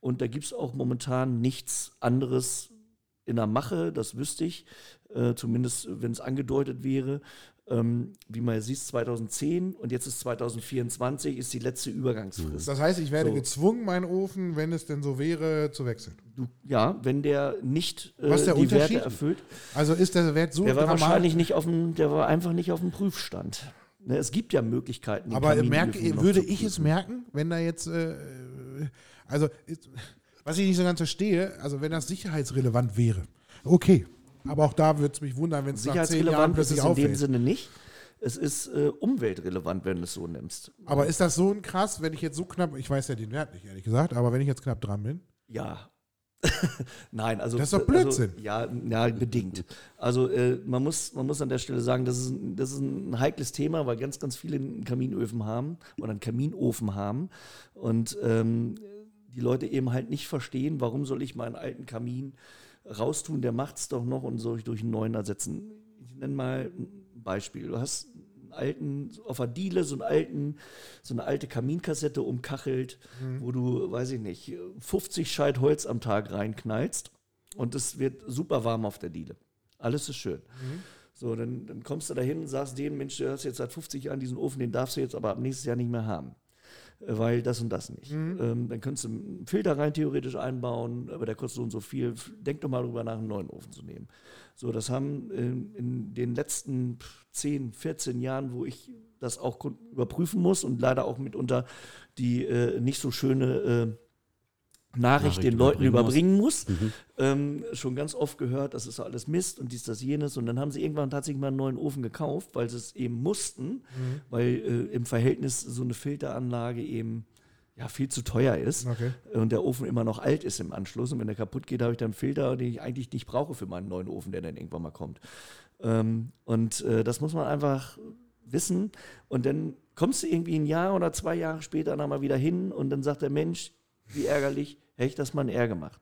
Und da gibt es auch momentan nichts anderes in der Mache, das wüsste ich, äh, zumindest wenn es angedeutet wäre. Ähm, wie man sieht, 2010 und jetzt ist 2024, ist die letzte Übergangsfrist. Das heißt, ich werde So. gezwungen, meinen Ofen, wenn es denn so wäre, zu wechseln. Du, ja, wenn der nicht äh, Was der die Werte erfüllt, Also ist der Wert so der war wahrscheinlich nicht auf dem, der war einfach nicht auf dem Prüfstand. Ne, es gibt ja Möglichkeiten. Aber merke, würde ich es merken, wenn da jetzt, äh, also ist, was ich nicht so ganz verstehe, also wenn das sicherheitsrelevant wäre, okay. Aber auch da würde es mich wundern, wenn es nach zehn Jahren Sicherheitsrelevant ist es plötzlich in dem. Sinne nicht. Es ist äh, umweltrelevant, wenn du es so nimmst. Aber ist das so ein krass, wenn ich jetzt so knapp, ich weiß ja den Wert nicht, ehrlich gesagt, aber wenn ich jetzt knapp dran bin? Ja. Nein, also. Das ist doch also, Blödsinn. ja, ja, bedingt. Also äh, man, muss, man muss an der Stelle sagen, das ist, ein- das ist ein heikles Thema, weil ganz, ganz viele einen Kaminöfen haben oder einen Kaminofen haben. Und ähm, die Leute eben halt nicht verstehen, warum soll ich meinen alten Kamin raustun, der macht es doch noch und soll ich durch einen neuen ersetzen. Ich nenne mal ein Beispiel. Du hast einen alten, auf der Diele so einen alten, so eine alte Kaminkassette umkachelt, wo du, weiß ich nicht, 50 Scheit Holz am Tag reinknallst und es wird super warm auf der Diele. Alles ist schön. So, dann, dann kommst du dahin und sagst dem, Mensch, du hast jetzt seit 50 Jahren diesen Ofen, den darfst du jetzt aber ab nächstes Jahr nicht mehr haben. Weil das und das nicht. Ähm, dann könntest du einen Filter rein theoretisch einbauen, aber der kostet so und so viel. Denk doch mal drüber nach, einen neuen Ofen zu nehmen. So, das haben ähm, in den letzten 10, 14 Jahren, wo ich das auch überprüfen muss und leider auch mitunter die äh, nicht so schöne äh, Nachricht Nachricht den Leuten überbringen muss, ähm, schon ganz oft gehört, das ist alles Mist und dies, das, jenes. Und dann haben sie irgendwann tatsächlich mal einen neuen Ofen gekauft, weil sie es eben mussten, weil äh, im Verhältnis so eine Filteranlage eben ja, viel zu teuer ist Okay. und der Ofen immer noch alt ist im Anschluss. Und wenn der kaputt geht, habe ich dann einen Filter, den ich eigentlich nicht brauche für meinen neuen Ofen, der dann irgendwann mal kommt. Ähm, und äh, das muss man einfach wissen. Und dann kommst du irgendwie ein Jahr oder zwei Jahre später noch mal wieder hin und dann sagt der Mensch, wie ärgerlich, hätte ich das mal ein R gemacht.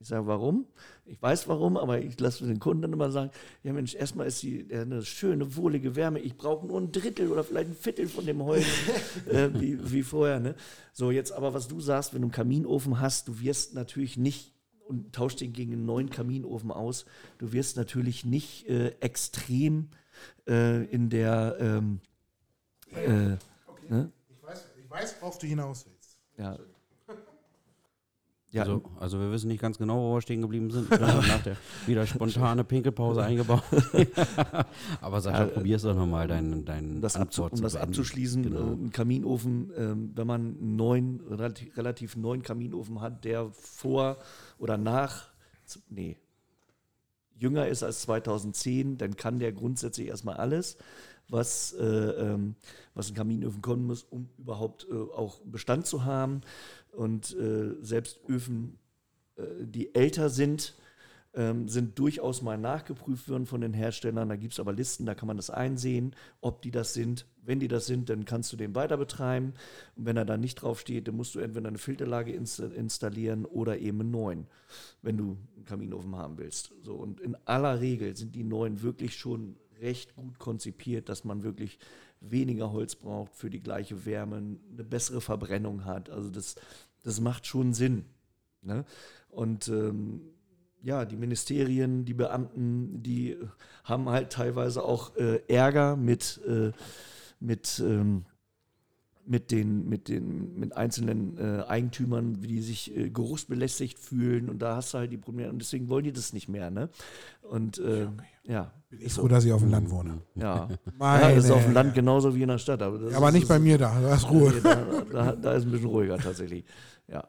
Ich sage, warum? Ich weiß warum, aber ich lasse den Kunden dann immer sagen, ja Mensch, erstmal ist die ja, eine schöne, wohlige Wärme. Ich brauche nur ein Drittel oder vielleicht ein Viertel von dem Holz, äh, wie, wie vorher. Ne? So, jetzt aber, was du sagst, wenn du einen Kaminofen hast, du wirst natürlich nicht und tauschst den gegen einen neuen Kaminofen aus, du wirst natürlich nicht äh, extrem äh, in der ähm, äh, ne? weiß, worauf du hinaus willst. Ja. Ja, Also, also wir wissen nicht ganz genau, wo wir stehen geblieben sind. Wir haben nach der wieder spontane Pinkelpause eingebaut. Aber Sascha, Ja, äh, probier's doch nochmal, deinen dein das abzu, um das beenden. abzuschließen, Genau. äh, ein Kaminofen, ähm, wenn man einen neuen, relativ, relativ neuen Kaminofen hat, der vor oder nach, nee, jünger ist als 2010, dann kann der grundsätzlich erstmal alles, was, äh, ähm, was ein Kaminofen können muss, um überhaupt äh, auch Bestand zu haben. Und äh, selbst Öfen, äh, die älter sind, ähm, sind durchaus mal nachgeprüft worden von den Herstellern. Da gibt es aber Listen, da kann man das einsehen, ob die das sind. Wenn die das sind, dann kannst du den weiter betreiben. Und wenn er da nicht drauf steht, dann musst du entweder eine Filterlage insta installieren oder eben einen neuen, wenn du einen Kaminofen haben willst. So, und in aller Regel sind die neuen wirklich schon recht gut konzipiert, dass man wirklich weniger Holz braucht für die gleiche Wärme, eine bessere Verbrennung hat. Also das, das macht schon Sinn. Ne? Und ähm, ja, die Ministerien, die Beamten, die haben halt teilweise auch äh, Ärger mit, äh, mit, ähm, mit, den, mit, den, mit einzelnen äh, Eigentümern, wie die sich äh, geruchsbelästigt fühlen. Und da hast du halt die Probleme. Und deswegen wollen die das nicht mehr. Ne? Und äh, ja, Bin ich froh, dass ich auf dem Land wohne. ja. Meine ja, das ist auf dem Land genauso wie in der Stadt. Aber, das Aber ist, nicht bei mir da, da ist Ruhe. Nee, Da, da, da ist ein bisschen ruhiger tatsächlich. Ja.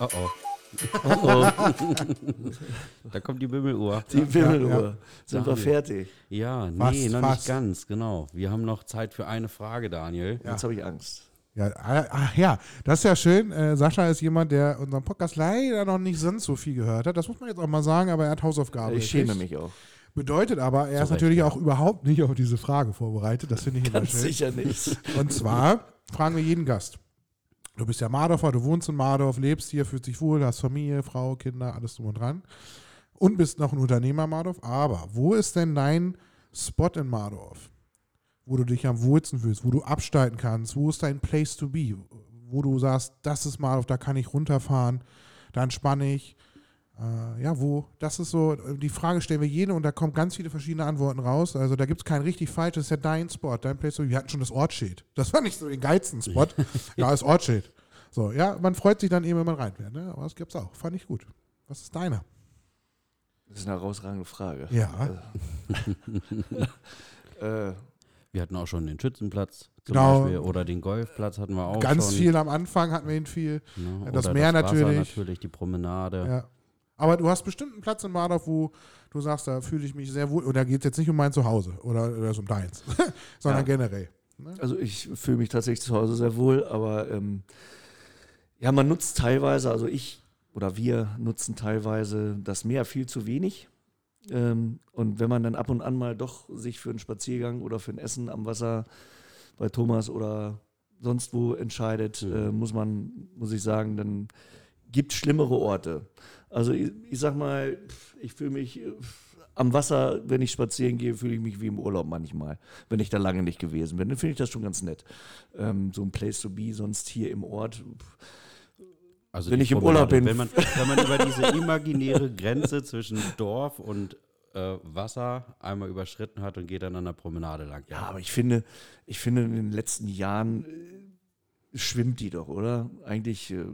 Oh oh, Oh, oh, da kommt die Bimmeluhr. die Wimmeluhr. ja. Sind wir fertig? Ja, nee, Fast, noch fast. nicht ganz, genau. Wir haben noch Zeit für eine Frage, Daniel. Ja. Jetzt habe ich Angst. Ja, ah, ach ja, das ist ja schön. Äh, Sascha ist jemand, der unseren Podcast leider noch nicht sonst so viel gehört hat. Das muss man jetzt auch mal sagen, aber er hat Hausaufgaben. Ich schäme mich auch. Bedeutet aber, er ist Recht, natürlich ja. auch überhaupt nicht auf diese Frage vorbereitet. Das finde ich immer Ganz schön. sicher nicht. Und zwar fragen wir jeden Gast. Du bist ja Mardorfer, du wohnst in Mardorf, lebst hier, fühlst dich wohl, hast Familie, Frau, Kinder, alles drum und dran. Und bist noch ein Unternehmer Mardorf. Aber wo ist denn dein Spot in Mardorf, wo du dich am wohlsten fühlst, wo du absteigen kannst? Wo ist dein Place to be? Wo du sagst, das ist Mardorf, da kann ich runterfahren, da entspanne ich. Äh, ja, wo? Das ist so, die Frage stellen wir jede und da kommen ganz viele verschiedene Antworten raus. Also da gibt es kein richtig falsch, das ist ja dein Spot, dein Place. Wir hatten schon das Ortsschild. Das war nicht so den geilsten Spot. ja, das Ortsschild. So, ja, man freut sich dann eben, wenn man reinfährt. Ne? Aber das gibt's auch. Fand ich gut. Was ist deiner? Das ist eine herausragende Frage. Ja. Äh, Wir hatten auch schon den Schützenplatz zum Genau. Beispiel oder den Golfplatz hatten wir auch Ganz schon. viel am Anfang hatten wir ihn viel. Ne? Ja, das oder Meer das natürlich. natürlich, die Promenade. Ja. Aber du hast bestimmt einen Platz in Mardorf, wo du sagst, da fühle ich mich sehr wohl. Und da geht es jetzt nicht um mein Zuhause oder, oder um deins, sondern Ja. generell. also ich fühle mich tatsächlich zu Hause sehr wohl, aber ähm, ja, man nutzt teilweise, also ich oder wir nutzen teilweise das Meer viel zu wenig. Ähm, und wenn man dann ab und an mal doch sich für einen Spaziergang oder für ein Essen am Wasser bei Thomas oder sonst wo entscheidet, Mhm. äh, muss man, muss ich sagen, dann gibt es schlimmere Orte. Also ich, ich sag mal, ich fühle mich äh, am Wasser, wenn ich spazieren gehe, fühle ich mich wie im Urlaub manchmal, wenn ich da lange nicht gewesen bin. Dann finde ich das schon ganz nett. Ähm, so ein Place to be, sonst hier im Ort. pf, Also Wenn ich im. Urlaub bin. Wenn man, wenn man über diese imaginäre Grenze zwischen Dorf und äh, Wasser einmal überschritten hat und geht dann an der Promenade lang. Ja, aber ich finde, ich finde in den letzten Jahren äh, schwimmt die doch, oder? Eigentlich. Äh,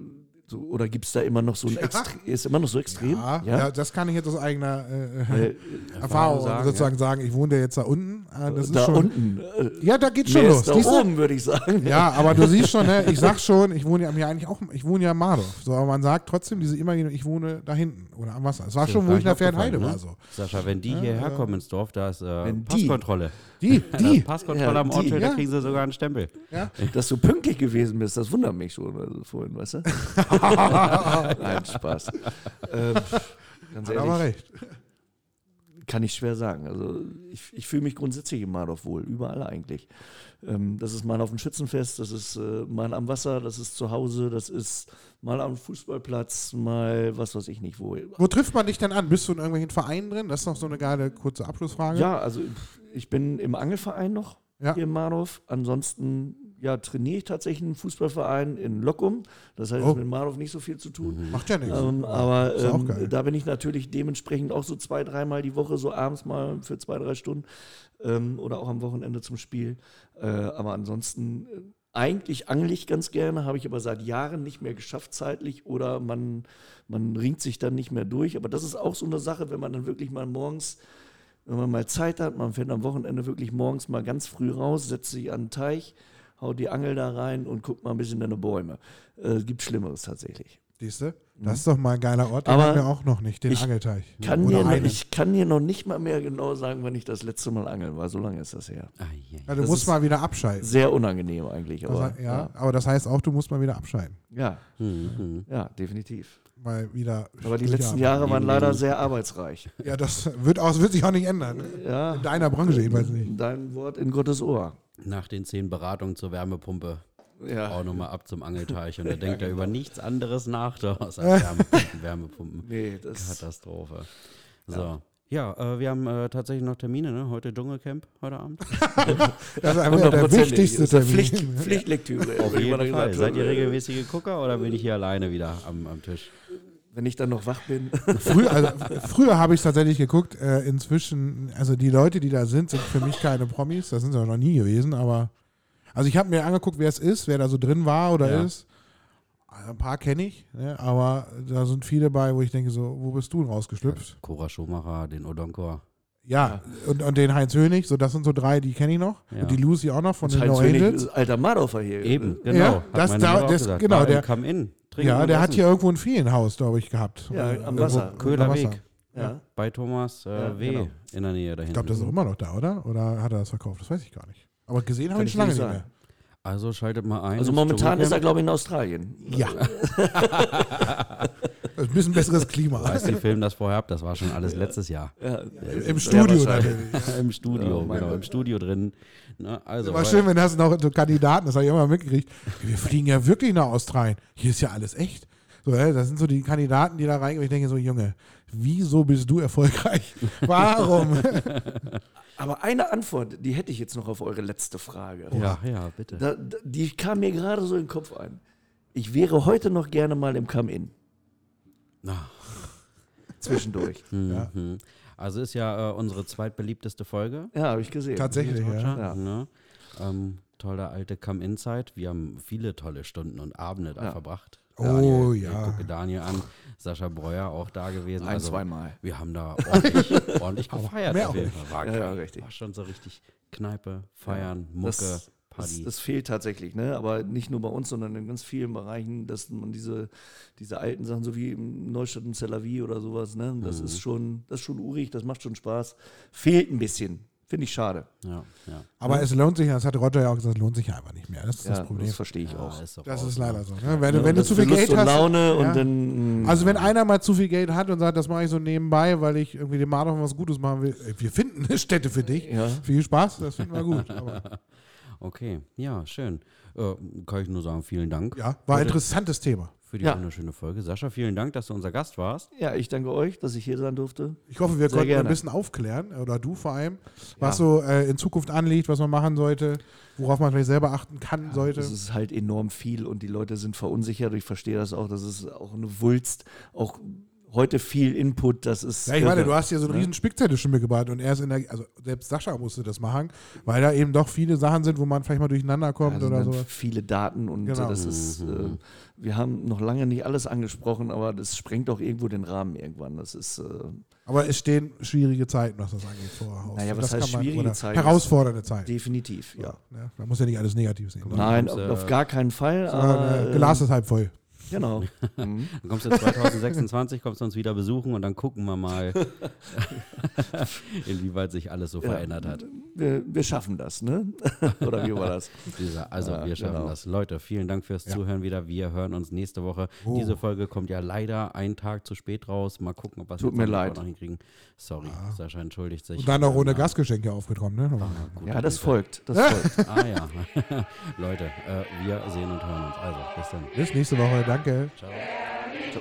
so, oder gibt es da immer noch so ein Ja. Extre ist immer noch so extrem? Ja, ja? das kann ich jetzt aus eigener äh, Äh, Erfahrung sagen, sozusagen sagen. Ich wohne ja jetzt da unten. Äh, Das ist da schon, unten. Äh, Ja, da geht schon los. da Siehst oben, würde ich sagen. Ja, aber du siehst schon, ne, ich sag schon, ich wohne ja mir eigentlich auch, ich wohne ja in Mardorf. So, aber man sagt trotzdem diese imaginäre, ich wohne da hinten oder am Wasser. Es war Ist schon, wo ich in der nicht aufgefallen, Fernheide ne? war. So. Sascha, wenn die hierher kommen ins Dorf, da ist äh, Wenn die- Passkontrolle. Die, die. Passkontrolle Ja, am die, Ortsschild, ja. da kriegen sie sogar einen Stempel. Ja. Dass du pünktlich gewesen bist, das wundert mich schon also vorhin, weißt du? Nein, Spaß. Ähm, ganz Hat aber ehrlich, recht. kann ich schwer sagen. Also ich, ich fühle mich grundsätzlich in Mardorf wohl, überall eigentlich. Ähm, das ist mal auf dem Schützenfest, das ist äh, mal am Wasser, das ist zu Hause, das ist mal am Fußballplatz, mal was weiß ich nicht wo. Wo trifft man dich denn an? Bist du in irgendwelchen Vereinen drin? Das ist noch so eine geile kurze Abschlussfrage. Ja, also ich bin im Angelverein noch Ja. hier in Mardorf. Ansonsten ja, trainiere ich tatsächlich einen Fußballverein in Lockum. Das heißt, Oh. mit Mardorf nicht so viel zu tun. Macht ja nichts. Ähm, aber ähm, da bin ich natürlich dementsprechend auch so zwei, dreimal die Woche, so abends mal für zwei, drei Stunden ähm, oder auch am Wochenende zum Spiel. Äh, aber ansonsten äh, Eigentlich angle ich ganz gerne, habe ich aber seit Jahren nicht mehr geschafft zeitlich oder man, man ringt sich dann nicht mehr durch. Aber das ist auch so eine Sache, wenn man dann wirklich mal morgens, wenn man mal Zeit hat, man fährt am Wochenende wirklich morgens mal ganz früh raus, setzt sich an den Teich, haut die Angel da rein und guckt mal ein bisschen in die Bäume. Äh, gibt Schlimmeres tatsächlich. Siehst du? Das ist doch mal ein geiler Ort, den Aber haben wir auch noch nicht, den ich Angelteich. Kann dir, noch- ich kann dir noch nicht mal mehr genau sagen, wann ich das letzte Mal angeln war. So lange ist das her. Ah, je. Ja, du das musst mal wieder abschalten. Sehr unangenehm eigentlich. Das Aber, he- ja, aber das heißt auch, du musst mal wieder abschalten. ja, Mhm. ja, definitiv. Mal wieder. Aber die letzten Jahre waren leider sehr arbeitsreich. Ja, das wird, auch, das wird sich auch nicht ändern. Ja, In deiner Branche jedenfalls nicht. dein Wort in Gottes Ohr. Nach den zehn Beratungen zur Wärmepumpe Ja. auch nochmal ab zum Angelteich und er denkt ja über nichts anderes nach, außer Wärmepumpen. Wärmepumpen. Nee, das Katastrophe. So. Ja, äh, wir haben äh, tatsächlich noch Termine, ne? Heute Dschungelcamp, heute Abend. Das ist einfach der wichtigste Termin. Pflicht, Pflichtlektüre. Auf jeden Fall. gesagt Seid ihr regelmäßige Gucker oder bin ich hier alleine wieder am, am Tisch? Wenn ich dann noch wach bin. Früher, also, früher habe ich tatsächlich geguckt. Äh, inzwischen, also die Leute, die da sind, sind für mich keine Promis. Das sind sie auch noch nie gewesen. Aber also ich habe mir angeguckt, wer es ist, wer da so drin war oder Ja. ist. Ein paar kenne ich, ne? aber da sind viele bei, wo ich denke so, wo bist du denn rausgeschlüpft? Cora Schumacher, den Odonkor. Ja, Und, und den Heinz Hönig, so das sind so drei, die kenne ich noch. Ja. Und die Lucy auch noch von den Heinz No Hönig, Angels. alter Madoffer hier. Eben, genau. Ja, hat das da- das- gesagt. genau, der- Come In. trinken Ja, der hat hier irgendwo ein Ferienhaus, glaube ich, gehabt. Ja, Äh, am irgendwo Wasser. Köhler. Weg. Ja. Bei Thomas äh, Ja, W. genau. in der Nähe dahin. Ich glaube, das ist auch immer noch da, oder? Oder hat er das verkauft? Das weiß ich gar nicht. Aber gesehen habe ich schon lange nicht mehr. Also schaltet mal ein. Also momentan ist er, glaube ich, in Australien. Ja. Das ist ein bisschen besseres Klima. Weißt du, die filmen das vorher ab, das war schon alles letztes Jahr. Ja, Im ja, Studio. Im Studio, Ja, mein genau, Gott. im Studio drin. Ne, also, War schön, wenn das noch so Kandidaten, das habe ich immer mitgekriegt. Wir fliegen ja wirklich nach Australien. Hier ist ja alles echt. So, das sind so die Kandidaten, die da reingehen. Ich denke so, Junge, wieso bist du erfolgreich? Warum? Aber eine Antwort, die hätte ich jetzt noch auf eure letzte Frage. ja, ja, bitte. Da, da, die kam mir gerade so in den Kopf ein. Ich wäre heute noch gerne mal im Come-In. Na, Zwischendurch. mhm. Also ist ja äh, unsere zweitbeliebteste Folge. Ja, habe ich gesehen. Tatsächlich, ja. Ja. Ne? Ähm, tolle alte Come-In-Zeit. Wir haben viele tolle Stunden und Abende da Ja. Verbracht. Oh, Daniel, ja. Ich gucke Daniel an. Sascha Breuer auch da gewesen. Ein, also, zweimal. Wir haben da ordentlich, ordentlich gefeiert. mehr auf jeden Fall. War, Ja, ja, richtig. war schon so richtig Kneipe, Feiern, Mucke, Das, das, Party. das fehlt tatsächlich, ne? Aber nicht nur bei uns, sondern in ganz vielen Bereichen, dass man diese, diese alten Sachen, so wie im Neustadt und Cellavi oder sowas, ne? Das Mhm. ist schon, das ist schon urig, das macht schon Spaß. Fehlt ein bisschen. Finde ich schade. ja, ja. Aber es lohnt sich, das hat Roger ja auch gesagt, es lohnt sich ja einfach nicht mehr. Das ist Ja, das Problem. das verstehe ich auch. Ja, ist Das ist leider so. Ne? Wenn, du- Ja, wenn du zu viel Lust Geld und hast. Laune ja. und dann. Also wenn einer mal zu viel Geld hat und sagt, das mache ich so nebenbei, weil ich irgendwie dem Marlon was Gutes machen will, ey, wir finden eine Stätte für dich. Ja. Viel Spaß, das finden wir gut. Aber, Okay, ja, schön. Äh, kann ich nur sagen, vielen Dank ja, war ein Bitte. interessantes Thema. Für die Ja. wunderschöne Folge. Sascha, vielen Dank, dass du unser Gast warst. Ja, ich danke euch, dass ich hier sein durfte. Ich hoffe, wir Sehr konnten gerne. ein bisschen aufklären, oder du vor allem, was Ja. so äh, in Zukunft anliegt, was man machen sollte, worauf man vielleicht selber achten kann, sollte. Es ist halt enorm viel und die Leute sind verunsichert. Ich verstehe das auch. Das ist auch eine Wulst. Auch heute viel Input. Das ist. Ja, ich meine, du hast hier so einen Ne? riesen Spickzettel schon mitgebracht und er ist in der, also selbst Sascha musste das machen, weil da eben doch viele Sachen sind, wo man vielleicht mal durcheinander kommt Also oder so. viele Daten und Genau. das ist, Mhm. äh, wir haben noch lange nicht alles angesprochen, aber das sprengt auch irgendwo den Rahmen irgendwann. Das ist, äh, Aber es stehen schwierige Zeiten, was das angeht, vor Haus. Naja, was das heißt man- schwierige Zeiten? Herausfordernde Zeiten. definitiv, ja. Ne? Man muss ja nicht alles negativ sehen. Nein, auf, äh, auf gar keinen Fall. Äh, Glas ist halb voll. Genau. Mhm. Dann kommst du 2026, kommst du uns wieder besuchen und dann gucken wir mal, inwieweit sich alles so Ja. verändert hat. Wir, wir schaffen das, ne? Oder wie war das? Dieser, also Ja, wir schaffen genau. das. Leute, vielen Dank fürs Ja. Zuhören wieder. Wir hören uns nächste Woche. Oh. Diese Folge kommt ja leider einen Tag zu spät raus. Mal gucken, ob wir es Tut mir leid. noch hinkriegen. Sorry, Sascha entschuldigt sich. Und dann auch ohne Ja. Gastgeschenke aufgekommen. Ne? Gut, Ja, das folgt. Das folgt. Ah ja. Leute, äh, wir sehen und hören uns. Also, bis dann. Bis nächste Woche. Danke. Ciao. Das